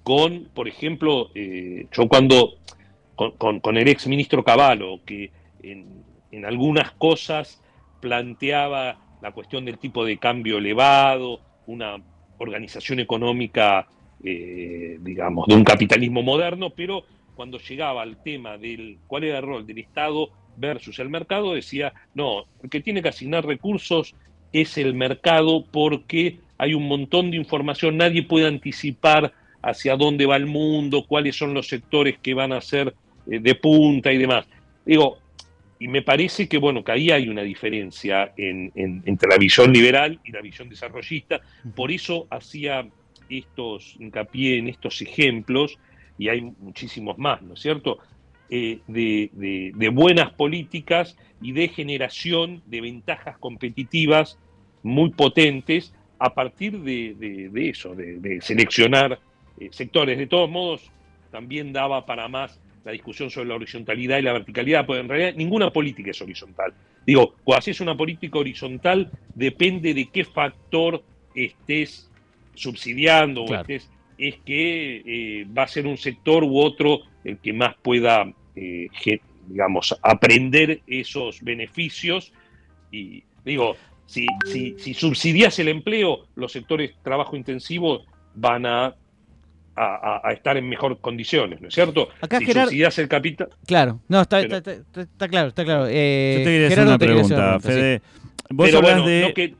con, por ejemplo, eh, yo cuando, con, con- el ex ministro Cavallo, que en, en algunas cosas planteaba la cuestión del tipo de cambio elevado, una organización económica, eh, digamos, de un capitalismo moderno, pero cuando llegaba al tema del cuál era el rol del Estado versus el mercado, decía, no, el que tiene que asignar recursos es el mercado porque hay un montón de información, nadie puede anticipar hacia dónde va el mundo, cuáles son los sectores que van a ser eh, de punta y demás. Digo, y me parece que, bueno, que ahí hay una diferencia en- en- entre la visión liberal y la visión desarrollista. Por eso hacía estos hincapié en estos ejemplos, y hay muchísimos más, ¿no es cierto?, Eh, de, de- de buenas políticas y de generación de ventajas competitivas muy potentes a partir de, de- de eso, de, de seleccionar eh, sectores. De todos modos, también daba para más la discusión sobre la horizontalidad y la verticalidad, porque en realidad ninguna política es horizontal. Digo, cuando haces una política horizontal, depende de qué factor estés subsidiando o estés, es que eh, va a ser un sector u otro el que más pueda, eh, digamos, aprender esos beneficios. Y digo, si, si, si subsidias el empleo, los sectores trabajo intensivo van a, a, a- a estar en mejor condiciones, ¿no es cierto? Acá, si Gerard- subsidias el capital... Claro, no, está, Pero- está, está- está claro, está claro. Eh, Yo te quería hacer una pregunta, sí. Fede. Vos Pero hablas bueno, de... que,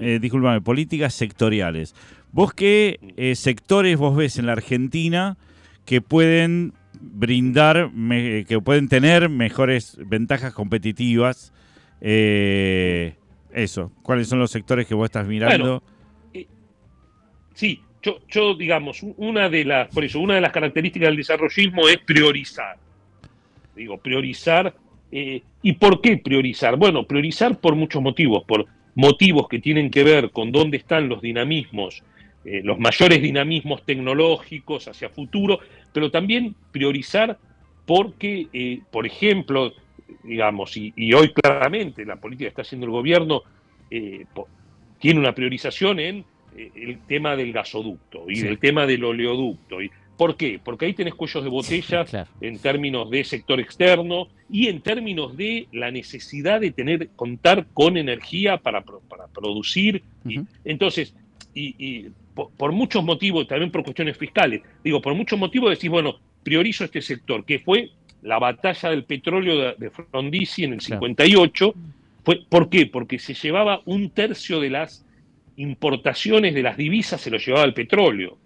eh, discúlpame, políticas sectoriales. ¿Vos qué eh, sectores vos ves en la Argentina que pueden brindar, me- que pueden tener mejores ventajas competitivas? Eh, eso, ¿cuáles son los sectores que vos estás mirando? Sí, yo, digamos, una de las, por eso, una de las características del desarrollismo es priorizar. Digo, priorizar. eh, ¿Y por qué priorizar? Bueno, priorizar por muchos motivos, por motivos que tienen que ver con dónde están los dinamismos, eh, los mayores dinamismos tecnológicos hacia futuro, pero también priorizar porque, eh, por ejemplo, digamos, y, y hoy claramente la política que está haciendo el gobierno eh, tiene una priorización en eh, el tema del gasoducto y Sí. del tema del oleoducto. Y, ¿Por qué? Porque ahí tenés cuellos de botella Claro. en términos de sector externo y en términos de la necesidad de tener contar con energía para, para producir. Y, entonces, y, y por, por muchos motivos, también por cuestiones fiscales, digo, por muchos motivos decís, bueno, priorizo este sector, que fue la batalla del petróleo de, Frondizi en el Claro. 58. Fue, ¿Por qué? Porque se llevaba un tercio de las importaciones de las divisas, se lo llevaba el petróleo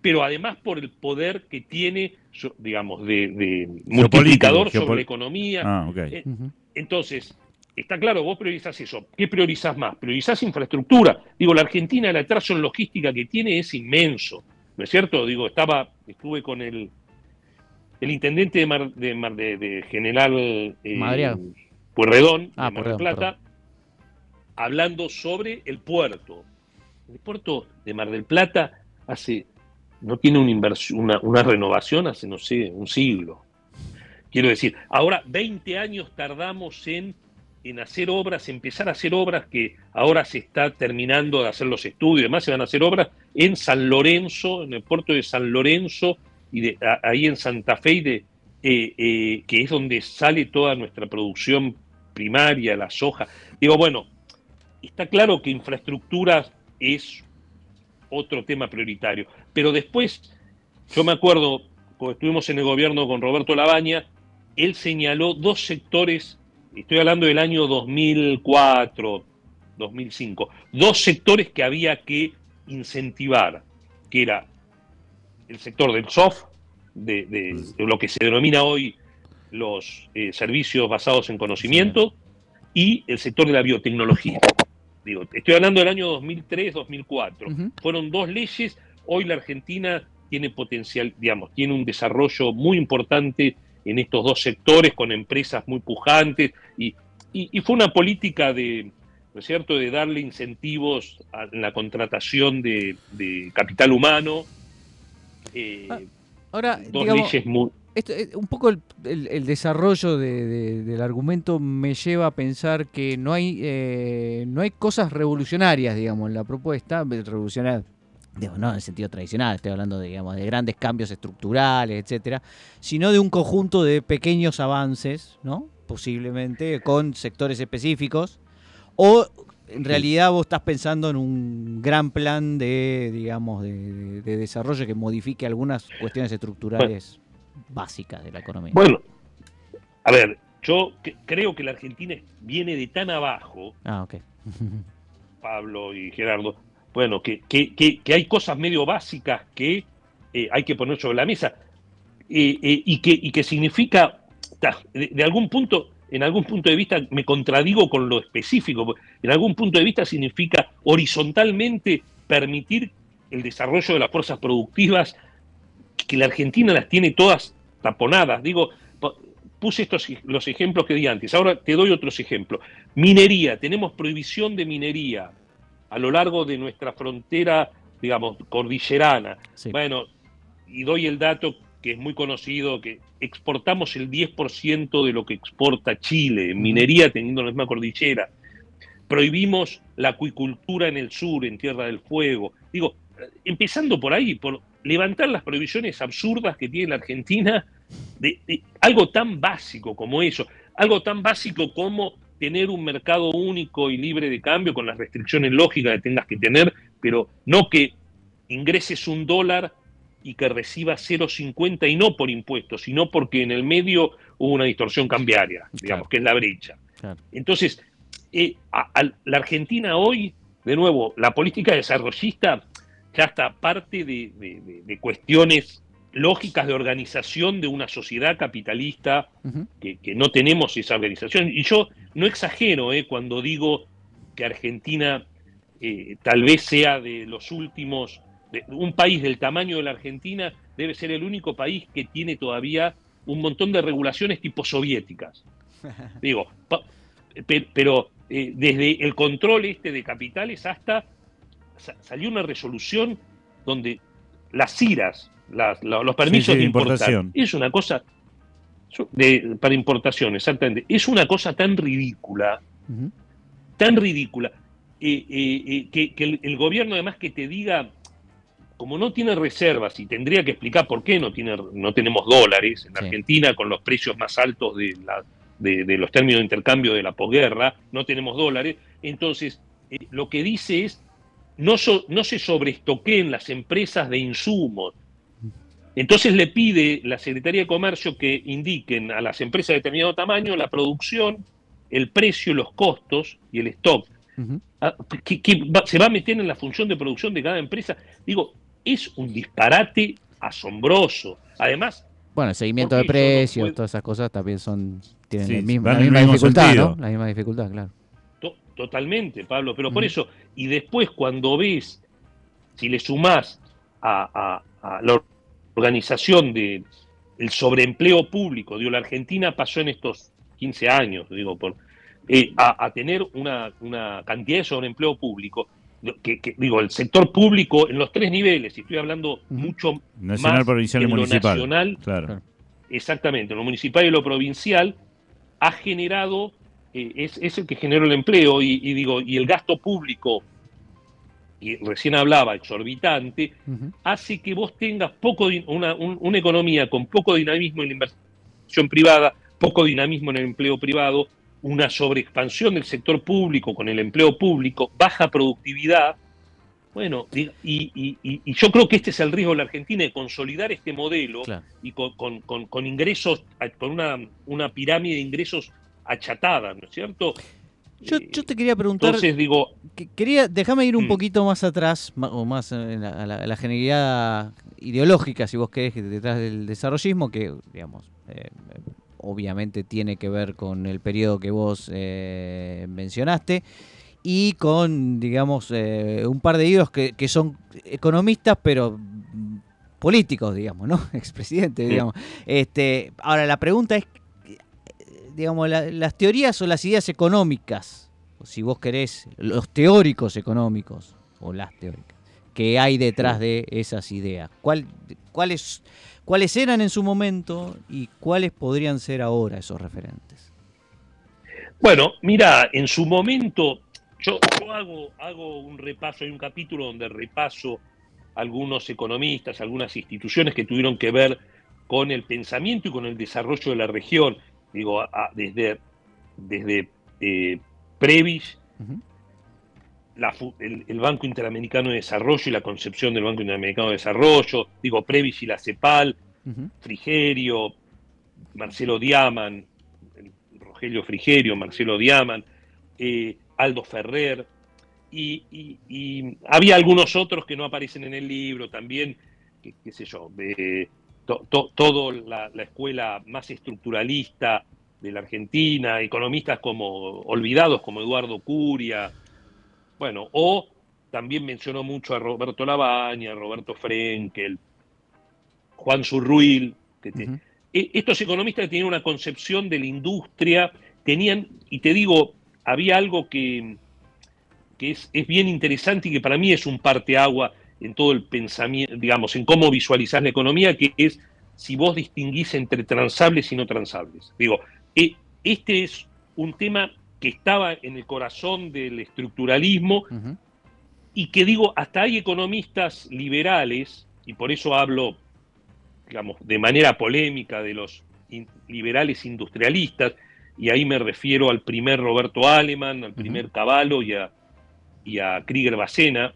pero además por el poder que tiene, digamos, de, de multiplicador sobre la economía. Ah. Eh. Entonces, está claro, vos priorizás eso. ¿Qué priorizás más? Priorizás infraestructura. Digo, la Argentina, el atraso en logística que tiene es inmenso. ¿No es cierto? Digo, estaba, estuve con el, el intendente de, Mar, de, Mar- de- de General eh, Madariaga. Pueyrredón, Ah, de Mar del Plata, hablando sobre el puerto. El puerto de Mar del Plata hace, no tiene una inversión, una, una renovación hace, no sé, un siglo. Quiero decir, ahora 20 años tardamos en, en hacer obras, empezar a hacer obras que ahora se está terminando de hacer los estudios y demás, se van a hacer obras en San Lorenzo, en el puerto de San Lorenzo y ahí en Santa Fe, eh, eh, que es donde sale toda nuestra producción primaria, la soja. Digo, bueno, está claro que infraestructura es otro tema prioritario, pero después, yo me acuerdo, cuando estuvimos en el gobierno con Roberto Labaña, él señaló dos sectores, estoy hablando del año 2004, 2005, dos sectores que había que incentivar, que era el sector del soft, de, de- de lo que se denomina hoy los eh, servicios basados en conocimiento, y el sector de la biotecnología. Digo, estoy hablando del año 2003-2004 Ujú. fueron dos leyes. Hoy la Argentina tiene potencial, digamos, tiene un desarrollo muy importante en estos dos sectores, con empresas muy pujantes, y, y- y fue una política de, ¿no es cierto?, de darle incentivos a la contratación de, de capital humano. Eh, Ah, Ahora, dos digamos, leyes muy... esto, eh, un poco el, el- el desarrollo de- de- del argumento me lleva a pensar que no hay eh, no hay cosas revolucionarias, digamos, en la propuesta, revolucionarias, digo, no en el sentido tradicional, estoy hablando de, digamos, de grandes cambios estructurales, etcétera, sino de un conjunto de pequeños avances, ¿no? Posiblemente con sectores específicos, o en realidad vos estás pensando en un gran plan de, digamos, de, de- de desarrollo que modifique algunas cuestiones estructurales básicas de la economía. Bueno, a ver, yo que- creo que la Argentina viene de tan abajo Ah, ok. Pablo y Gerardo, bueno, que, que- que- hay cosas medio básicas que eh, hay que poner sobre la mesa eh, eh, y, que, y que significa, de, de algún punto, en algún punto de vista me contradigo con lo específico, en algún punto de vista significa horizontalmente permitir el desarrollo de las fuerzas productivas, que la Argentina las tiene todas taponadas. Digo, puse estos los ejemplos que di antes, ahora te doy otros ejemplos. Minería, tenemos prohibición de minería a lo largo de nuestra frontera, digamos, cordillerana. Sí. Bueno, y doy el dato que es muy conocido, que exportamos el 10% de lo que exporta Chile, en minería teniendo la misma cordillera. Prohibimos la acuicultura en el sur, en Tierra del Fuego. Digo, empezando por ahí, por levantar las prohibiciones absurdas que tiene la Argentina, de, de algo tan básico como eso, algo tan básico como tener un mercado único y libre de cambio con las restricciones lógicas que tengas que tener, pero no que ingreses un dólar y que recibas 0,50 y no por impuestos, sino porque en el medio hubo una distorsión cambiaria, digamos, Claro. que es la brecha. Claro. Entonces, eh, a- a- la Argentina hoy de nuevo, la política desarrollista ya está parte de, de- de- de cuestiones lógicas de organización de una sociedad capitalista que, que no tenemos esa organización. Y yo no exagero eh, cuando digo que Argentina eh, tal vez sea de los últimos, un país del tamaño de la Argentina debe ser el único país que tiene todavía un montón de regulaciones tipo soviéticas. Digo, pa- pe- pero eh, desde el control este de capitales hasta sa- salió una resolución donde las la- los permisos sí, de importación. es una cosa de- para importación, exactamente, es una cosa tan ridícula, tan ridícula, eh, eh, eh, que, que el, el gobierno además que te diga, como no tiene reservas y tendría que explicar por qué no, tiene, no tenemos dólares en Sí. Argentina con los precios más altos de, la- de, de los términos de intercambio de la posguerra, no tenemos dólares, entonces eh, lo que dice es, no, so- no se sobreestoqueen las empresas de insumos. Entonces le pide la Secretaría de Comercio que indiquen a las empresas de determinado tamaño la producción, el precio, los costos y el stock. Ah, que, que va- se va a meter en la función de producción de cada empresa. Digo, es un disparate asombroso. Además, Bueno, el seguimiento de no precios, puedo- todas esas cosas también son tienen Sí, el mismo- la misma mismo dificultad. ¿no? La misma dificultad, claro. To- Totalmente, Pablo, pero por Ujú. eso, y después cuando ves, si le sumás a, a- a la organización de el sobreempleo público, digo, la Argentina pasó en estos 15 años, digo, por, eh, a, a tener una, una cantidad de sobreempleo público, que, que, digo, el sector público en los tres niveles, y estoy hablando mucho Nacional, más provincial y en lo municipal. nacional, Claro. Exactamente, en lo municipal y lo provincial, ha generado, eh, es, es el que generó el empleo y, y digo, y el gasto público, y recién hablaba, exorbitante, hace que vos tengas poco una, un- una economía con poco dinamismo en la inversión privada, poco dinamismo en el empleo privado, una sobreexpansión del sector público con el empleo público, baja productividad. Bueno, y, y- y- y- y yo creo que este es el riesgo de la Argentina de consolidar este modelo Claro. y con, con- con- con ingresos, con una, una pirámide de ingresos achatada, ¿no es cierto? Yo, Eh, yo te quería preguntar, entonces digo, que- quería, déjame ir un Mm. poquito más atrás, o más en la, a la, a la ideológica, si vos querés, que detrás del desarrollismo, que, digamos, eh, obviamente tiene que ver con el periodo que vos eh, mencionaste, y con, digamos, eh, un par de ídolos que, que son economistas, pero políticos, digamos, ¿no? Expresidentes, Sí. digamos. Este, ahora, la pregunta es, digamos, la- las teorías o las ideas económicas, o si vos querés, los teóricos económicos, o las teóricas, que hay detrás de esas ideas. ¿Cuál, cuáles, ¿Cuáles eran en su momento y cuáles podrían ser ahora esos referentes? Bueno, mira, en su momento yo, yo hago, hago un repaso, hay un capítulo donde repaso algunos economistas, algunas instituciones que tuvieron que ver con el pensamiento y con el desarrollo de la región. Digo, a- a- desde, desde eh, Previs. La el, el Banco Interamericano de Desarrollo y la concepción del Banco Interamericano de Desarrollo, digo, Previs y la CEPAL. Frigerio, Marcelo Diaman, Rogelio Frigerio, Marcelo Diaman, eh, Aldo Ferrer, y, y- y había algunos otros que no aparecen en el libro también, qué sé yo, de to- to- todo la, la escuela más estructuralista de la Argentina, economistas como olvidados como Eduardo Curia, bueno, o también mencionó mucho a Roberto Labaña, a Roberto Frenkel, Juan Surruil, que te- Ujú. e- estos economistas tenían una concepción de la industria, tenían, y te digo, había algo que, que es, es bien interesante y que para mí es un parteagua en todo el pensamiento, digamos, en cómo visualizar la economía, que es si vos distinguís entre transables y no transables. Digo, e- este es un tema que estaba en el corazón del estructuralismo y que digo, hasta hay economistas liberales, y por eso hablo, digamos, de manera polémica de los in- liberales industrialistas, y ahí me refiero al primer Roberto Aleman, al primer Cavallo y a, y a Krieger Bacena,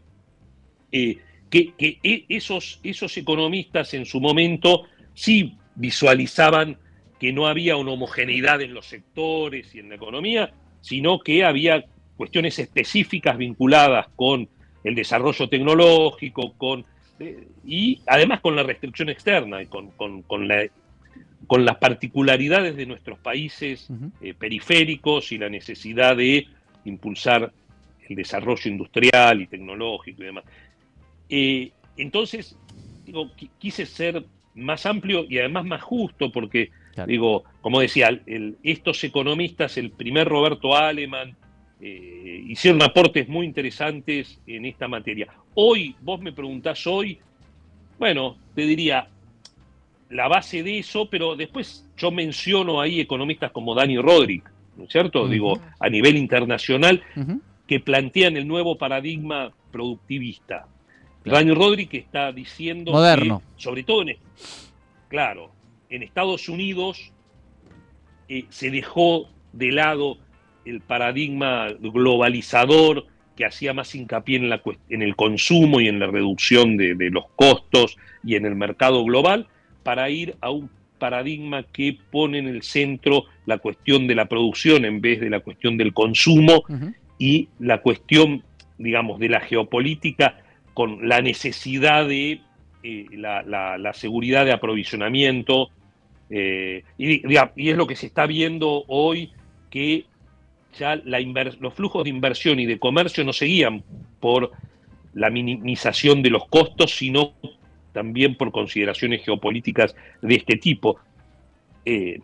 eh, que, que e- esos, esos economistas en su momento sí visualizaban que no había una homogeneidad en los sectores y en la economía, sino que había cuestiones específicas vinculadas con el desarrollo tecnológico, con, eh, y además con la restricción externa y con, con- con la- con las particularidades de nuestros países eh, periféricos y la necesidad de impulsar el desarrollo industrial y tecnológico y demás. Eh, entonces, digo, qui- quise ser más amplio y además más justo, porque, Claro. digo, como decía, el- estos economistas, el primer Roberto Aleman, eh, hicieron aportes muy interesantes en esta materia. Hoy, vos me preguntás hoy, bueno, te diría la base de eso, pero después yo menciono ahí economistas como Dani Rodrik, ¿no es cierto? Digo, a nivel internacional, que plantean el nuevo paradigma productivista. Claro. Dani Rodrik está diciendo Moderno. que, sobre todo en, claro, en Estados Unidos eh, se dejó de lado el paradigma globalizador que hacía más hincapié en, la, en el consumo y en la reducción de, de los costos y en el mercado global para ir a un paradigma que pone en el centro la cuestión de la producción en vez de la cuestión del consumo y la cuestión, digamos, de la geopolítica con la necesidad de eh, la, la- la seguridad de aprovisionamiento. Eh, y, es lo que se está viendo hoy, que ya la los flujos de inversión y de comercio no seguían por la minimización de los costos, sino también por consideraciones geopolíticas de este tipo. Eh,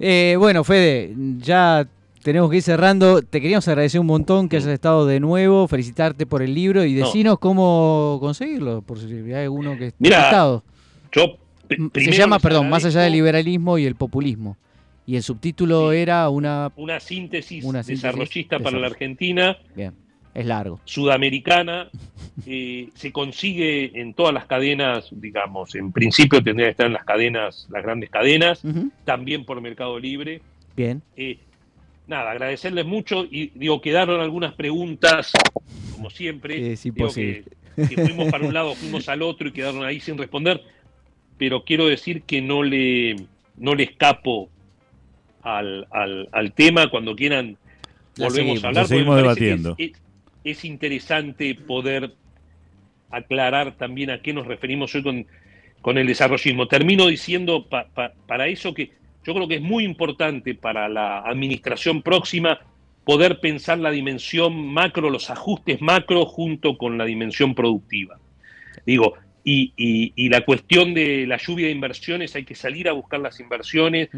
Eh, bueno, Fede, ya tenemos que ir cerrando. Te queríamos agradecer un montón que hayas estado de nuevo, felicitarte por el libro y No. decinos cómo conseguirlo, por si hay alguno que Mira, interesado. yo Se llama, perdón, más allá del liberalismo y el populismo. Y el subtítulo Sí. era una... una síntesis Una síntesis desarrollista para la Argentina, Bien, es largo. sudamericana, eh, se consigue en todas las cadenas, digamos, en principio tendría que estar en las cadenas, las grandes cadenas, también por Mercado Libre. Bien. Eh, nada, agradecerles mucho y digo, quedaron algunas preguntas, como siempre. Es Digo imposible. que, que fuimos para un lado, fuimos al otro y quedaron ahí sin responder, pero quiero decir que no le, no le escapo al, al- al tema cuando quieran volvemos seguimos, a hablar. seguimos debatiendo. Es, es- es interesante poder aclarar también a qué nos referimos hoy con, con el desarrollismo. Termino diciendo pa- pa- para eso que yo creo que es muy importante para la administración próxima poder pensar la dimensión macro, los ajustes macro junto con la dimensión productiva. Digo, y, y- y la cuestión de la lluvia de inversiones, hay que salir a buscar las inversiones,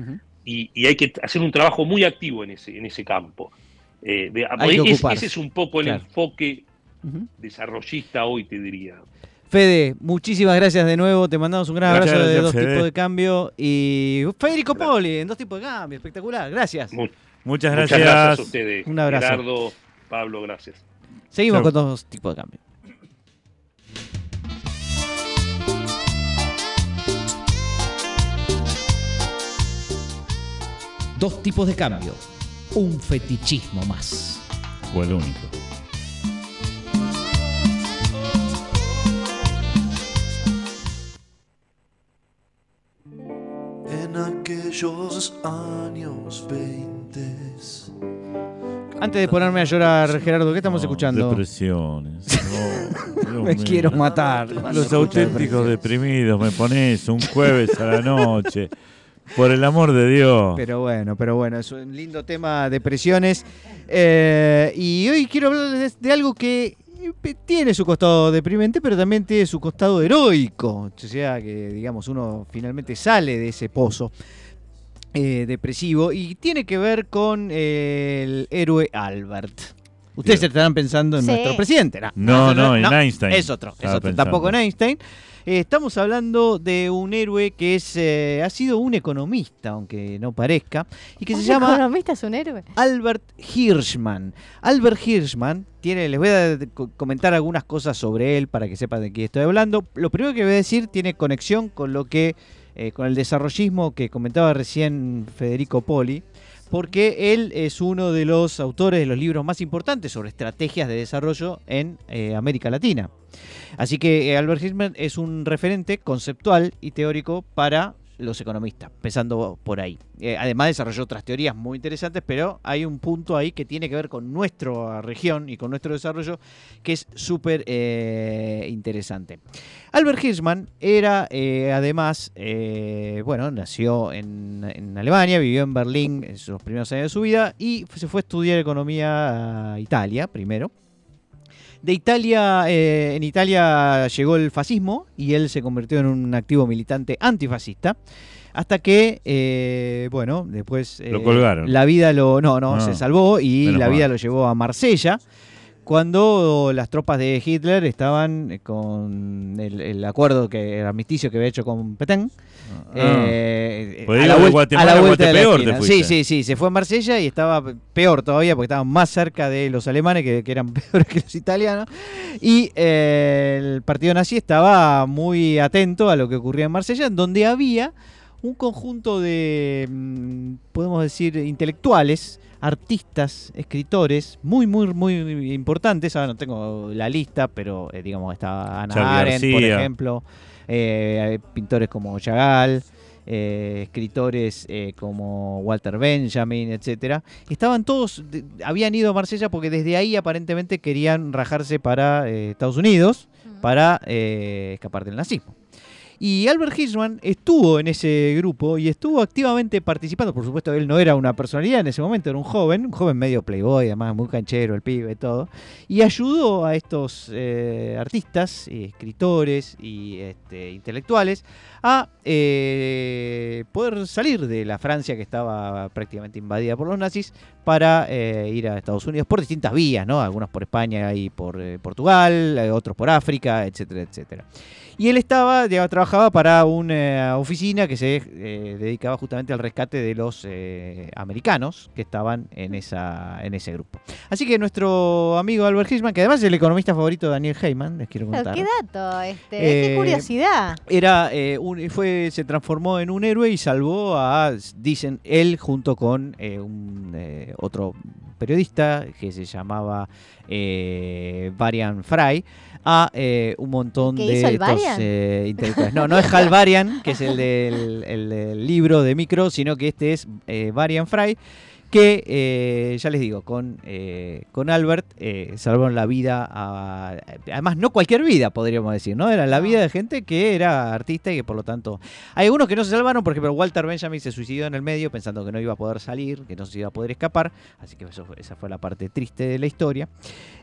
y, y hay que hacer un trabajo muy activo en ese, en ese campo. Eh, de- Hay que es- ocuparse. ese es un poco el Claro. enfoque desarrollista hoy, te diría. Fede, muchísimas gracias de nuevo. Te mandamos un gran abrazo de gracias, dos tipos de cambio. Y Federico Poli, en dos tipos de cambio. Espectacular. Gracias. Mu- Muchas Muchas gracias. gracias a ustedes. Un abrazo. Gerardo, Pablo, gracias. Seguimos Chau. con dos tipos de cambio. Dos tipos de cambio. Un fetichismo más. O el único. En aquellos años 20 Antes de ponerme a llorar, Gerardo, ¿qué estamos No, escuchando? Depresiones. No, Me mío. quiero matar. Los auténticos deprimidos me pones un jueves a la noche. Por el amor de Dios. Pero bueno, pero bueno, es un lindo tema, depresiones. Eh, y hoy quiero hablar de, de algo que eh, tiene su costado deprimente, pero también tiene su costado heroico. O sea, que digamos, uno finalmente sale de ese pozo eh, depresivo y tiene que ver con eh, el héroe Albert. Ustedes Bien. estarán pensando en Sí. nuestro presidente. No, no, en Einstein. Es otro, es Estaba otro. pensando. Tampoco en Einstein. Eh, estamos hablando de un héroe que es eh, ha sido un economista, aunque no parezca, y que se ¿Un llama economista es un héroe? Albert Hirschman. Albert Hirschman tiene, les voy a co- comentar algunas cosas sobre él para que sepan de qué estoy hablando. Lo primero que voy a decir tiene conexión con lo que, eh, con el desarrollismo que comentaba recién Federico Poli, porque él es uno de los autores de los libros más importantes sobre estrategias de desarrollo en eh, América Latina. Así que eh, Albert Hirschman es un referente conceptual y teórico para los economistas, empezando por ahí. Eh, además desarrolló otras teorías muy interesantes, pero hay un punto ahí que tiene que ver con nuestra región y con nuestro desarrollo que es súper eh, interesante. Albert Hirschman era eh, además, bueno, nació en, en Alemania, vivió en Berlín en sus primeros años de su vida y se fue a estudiar economía a Italia primero. De Italia, eh, en Italia llegó el fascismo y él se convirtió en un activo militante antifascista. Hasta que, eh, bueno, después Lo eh, colgaron. la vida lo. No, no, No. se salvó y la mal. vida lo llevó a Marsella. Cuando las tropas de Hitler estaban con el, el acuerdo que el armisticio que había hecho con Petén. eh, Pues a, la vuelta, a la vuelta de la esquina. fuiste. Sí, sí, sí. Se fue a Marsella y estaba peor todavía porque estaban más cerca de los alemanes que, que eran peores que los italianos. Y eh, el partido nazi estaba muy atento a lo que ocurría en Marsella, en donde había un conjunto de, mm, podemos decir, intelectuales, artistas, escritores, muy, muy, muy importantes. Ahora no tengo la lista, pero eh, digamos, está Ana Charlie Arendt, por ejemplo, eh, hay pintores como Chagall, eh, escritores eh, como Walter Benjamin, etcétera. Estaban todos, de- habían ido a Marsella porque desde ahí aparentemente querían rajarse para eh, Estados Unidos para eh, escapar del nazismo. Y Albert Hirschman estuvo en ese grupo y estuvo activamente participando. Por supuesto, él no era una personalidad en ese momento, era un joven, un joven medio playboy, además muy canchero, el pibe y todo. Y ayudó a estos eh, artistas, escritores y este, intelectuales a eh, poder salir de la Francia que estaba prácticamente invadida por los nazis para eh, ir a Estados Unidos por distintas vías, ¿no? Algunos por España y por eh, Portugal, eh, otros por África, etcétera, etcétera. Y él estaba, trabajaba para una oficina que se eh, dedicaba justamente al rescate de los americanos que estaban en, esa, en ese grupo. Así que nuestro amigo Albert Hirschman, que además es el economista favorito de Daniel Heyman, les quiero contar. ¿Qué dato? Este, qué curiosidad. Era un, fue se transformó en un héroe y salvó a dicen él junto con un otro periodista que se llamaba eh, Varian Fry a eh, un montón ¿Qué de estos eh, intelectuales. No, no es Hal Varian, que es el del, el del libro de micro, sino que este es eh, Varian Fry que eh, ya les digo, con, eh, con Albert eh, salvaron la vida, a- además no cualquier vida, podríamos decir, ¿no? Era la vida de gente que era artista y que por lo tanto... Hay algunos que no se salvaron, por ejemplo, Walter Benjamin se suicidó en el medio pensando que no iba a poder salir, que no se iba a poder escapar, así que eso esa fue la parte triste de la historia.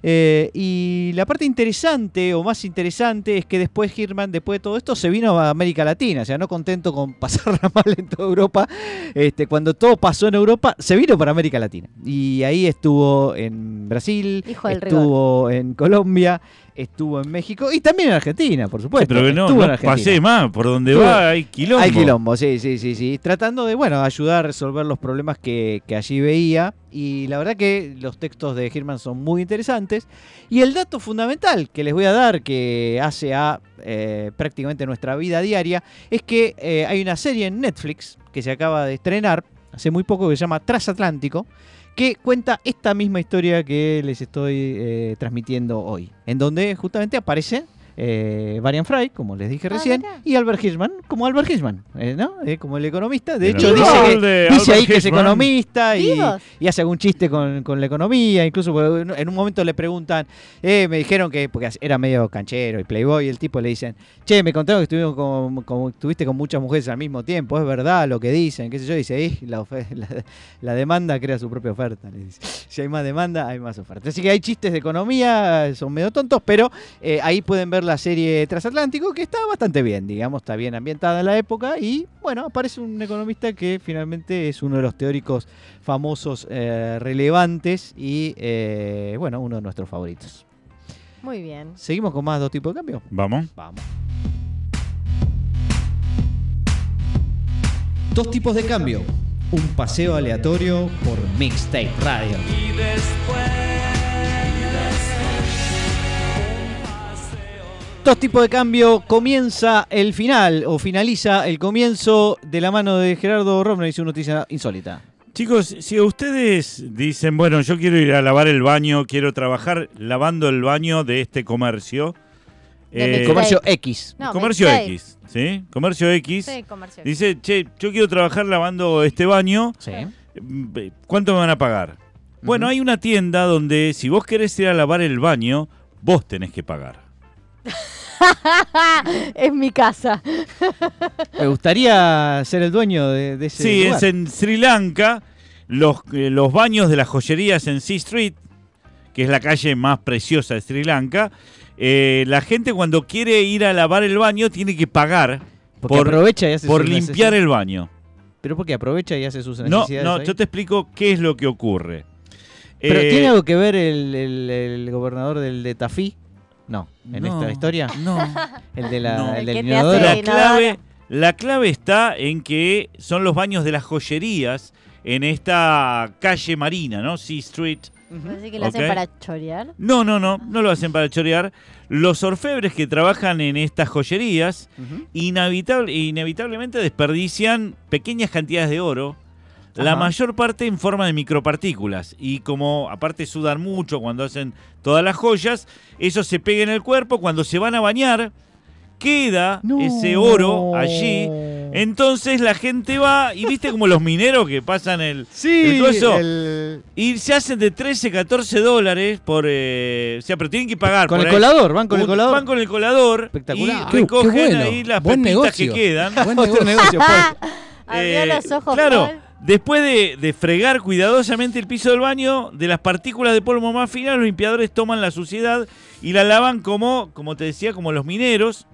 Y la parte interesante o más interesante es que después Hirman, después de todo esto, se vino a América Latina, o sea, no contento con pasarla mal en toda Europa, este, cuando todo pasó en Europa, se vino para América Latina. Y ahí estuvo en Brasil, Hijo del estuvo en Colombia, estuvo en México y también en Argentina, por supuesto. Pero que no, estuvo en no Argentina. pasé más. Por donde Estuvo- va hay quilombo. Hay quilombo, sí, sí, sí, sí. Tratando de, bueno, ayudar a resolver los problemas que, que allí veía. Y la verdad que los textos de Hirman son muy interesantes. Y el dato fundamental que les voy a dar, que hace a eh, prácticamente nuestra vida diaria, es que eh, hay una serie en Netflix que se acaba de estrenar hace muy poco que se llama Transatlántico, que cuenta esta misma historia que les estoy eh, transmitiendo hoy, en donde justamente aparece eh, Varian Fry, como les dije Ah, recién, y Albert Hirschman, como Albert Hirschman, eh, ¿no? Eh, como el economista. De hecho, dice, que- de dice ahí que es economista y, y hace algún chiste con, con la economía. Incluso porque en un momento le preguntan, eh, me dijeron que, porque era medio canchero y playboy, y el tipo le dicen, che, me contaron que estuvieron con, con- estuviste con muchas mujeres al mismo tiempo, es verdad lo que dicen, qué sé yo. Dice, "Eh, la, ofe- la, la demanda crea su propia oferta. le dice. Si hay más demanda, hay más oferta. Así que hay chistes de economía, son medio tontos, pero eh, ahí pueden ver la serie Transatlántico, que está bastante bien, digamos, está bien ambientada en la época. Y bueno, aparece un economista que finalmente es uno de los teóricos famosos, eh, relevantes y, eh, bueno, uno de nuestros favoritos. Muy bien. ¿Seguimos con más dos tipos de cambio? Vamos. Vamos. Dos tipos de cambio. Un paseo aleatorio por Mixtape Radio. Dos tipos de cambio, comienza el final o finaliza el comienzo de la mano de Gerardo Romner, dice una noticia insólita. Chicos, si ustedes dicen, bueno, yo quiero ir a lavar el baño, quiero trabajar lavando el baño de este comercio, De Eh. Comercio X. No, Comercio. X, ¿sí? Comercio X. Sí, comercio. Dice, che, yo quiero trabajar lavando este baño. Sí. Mm, ¿Cuánto me van a pagar? Bueno, hay una tienda donde si vos querés ir a lavar el baño, vos tenés que pagar. es mi casa. Me gustaría ser el dueño de, de ese Sí, lugar. es en Sri Lanka, los, eh, los baños de las joyerías en Sea Street, que es la calle más preciosa de Sri Lanka. eh, la gente cuando quiere ir a lavar el baño tiene que pagar Porque por, aprovecha y hace por limpiar el baño. Pero porque aprovecha y hace sus No, necesidades. no, ahí. yo te explico qué es lo que ocurre. Pero Eh, ¿tiene algo que ver el, el- el gobernador del de Tafí? No, en no, esta historia. No. El de la, No. el El del inodoro. La clave, la clave está en que son los baños de las joyerías en esta calle marina, ¿no? Sea Street. Así que lo hacen para chorear. No, no, no, no lo hacen para chorear. Los orfebres que trabajan en estas joyerías inevitable- inevitablemente desperdician pequeñas cantidades de oro, la Ajá. mayor parte en forma de micropartículas. Y como aparte sudan mucho cuando hacen todas las joyas, eso se pega en el cuerpo, cuando se van a bañar, queda No. ese oro allí. Entonces la gente va, y viste como los mineros que pasan el, Sí, el y se hacen de 13, 14 dólares por... eh, o sea, pero tienen que pagar. con por el ahí. colador, van con el colador. Van con el colador Espectacular. y Qué- recogen qué bueno. ahí las Buen pepitas que negocio. quedan. Buen negocio. negocio, Eh, los ojos, Claro, Paul. Después de, fregar cuidadosamente el piso del baño, de las partículas de polvo más finas, los limpiadores toman la suciedad y la lavan como, como te decía, como los mineros.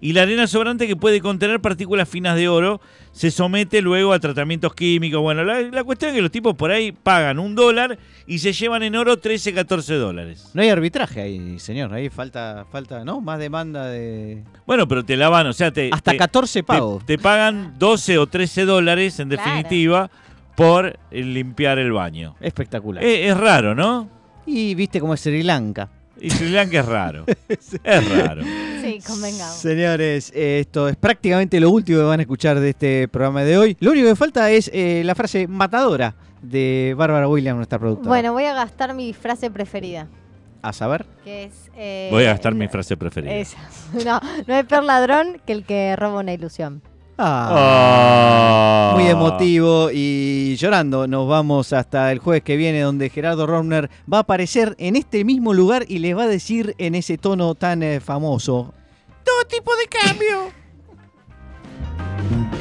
Y la arena sobrante que puede contener partículas finas de oro se somete luego a tratamientos químicos. Bueno, la, la cuestión es que los tipos por ahí pagan un dólar y se llevan en oro 13, 14 dólares. No hay arbitraje ahí, señor. Ahí falta, falta, ¿no? Más demanda de. Bueno, pero te lavan, o sea, te, Hasta te- 14 te, pagos. te pagan 12 o 13 dólares en Claro. definitiva por eh, limpiar el baño. Espectacular. Eh, es raro, ¿no? y viste cómo es Sri Lanka. Y Sri Lanka es raro. es raro. Sí, convengamos. Señores, eh, esto es prácticamente lo último que van a escuchar de este programa de hoy. Lo único que falta es eh, la frase matadora de Bárbara Williams, nuestra productora. Bueno, voy a gastar mi frase preferida, A saber. que es... eh, Voy a gastar mi frase preferida. Esa. No, no hay peor ladrón que el que roba una ilusión. Ah. Muy emotivo y llorando. Nos vamos hasta el jueves que viene, donde Gerardo Romner va a aparecer en este mismo lugar y les va a decir en ese tono tan eh, famoso: Todo tipo de cambio.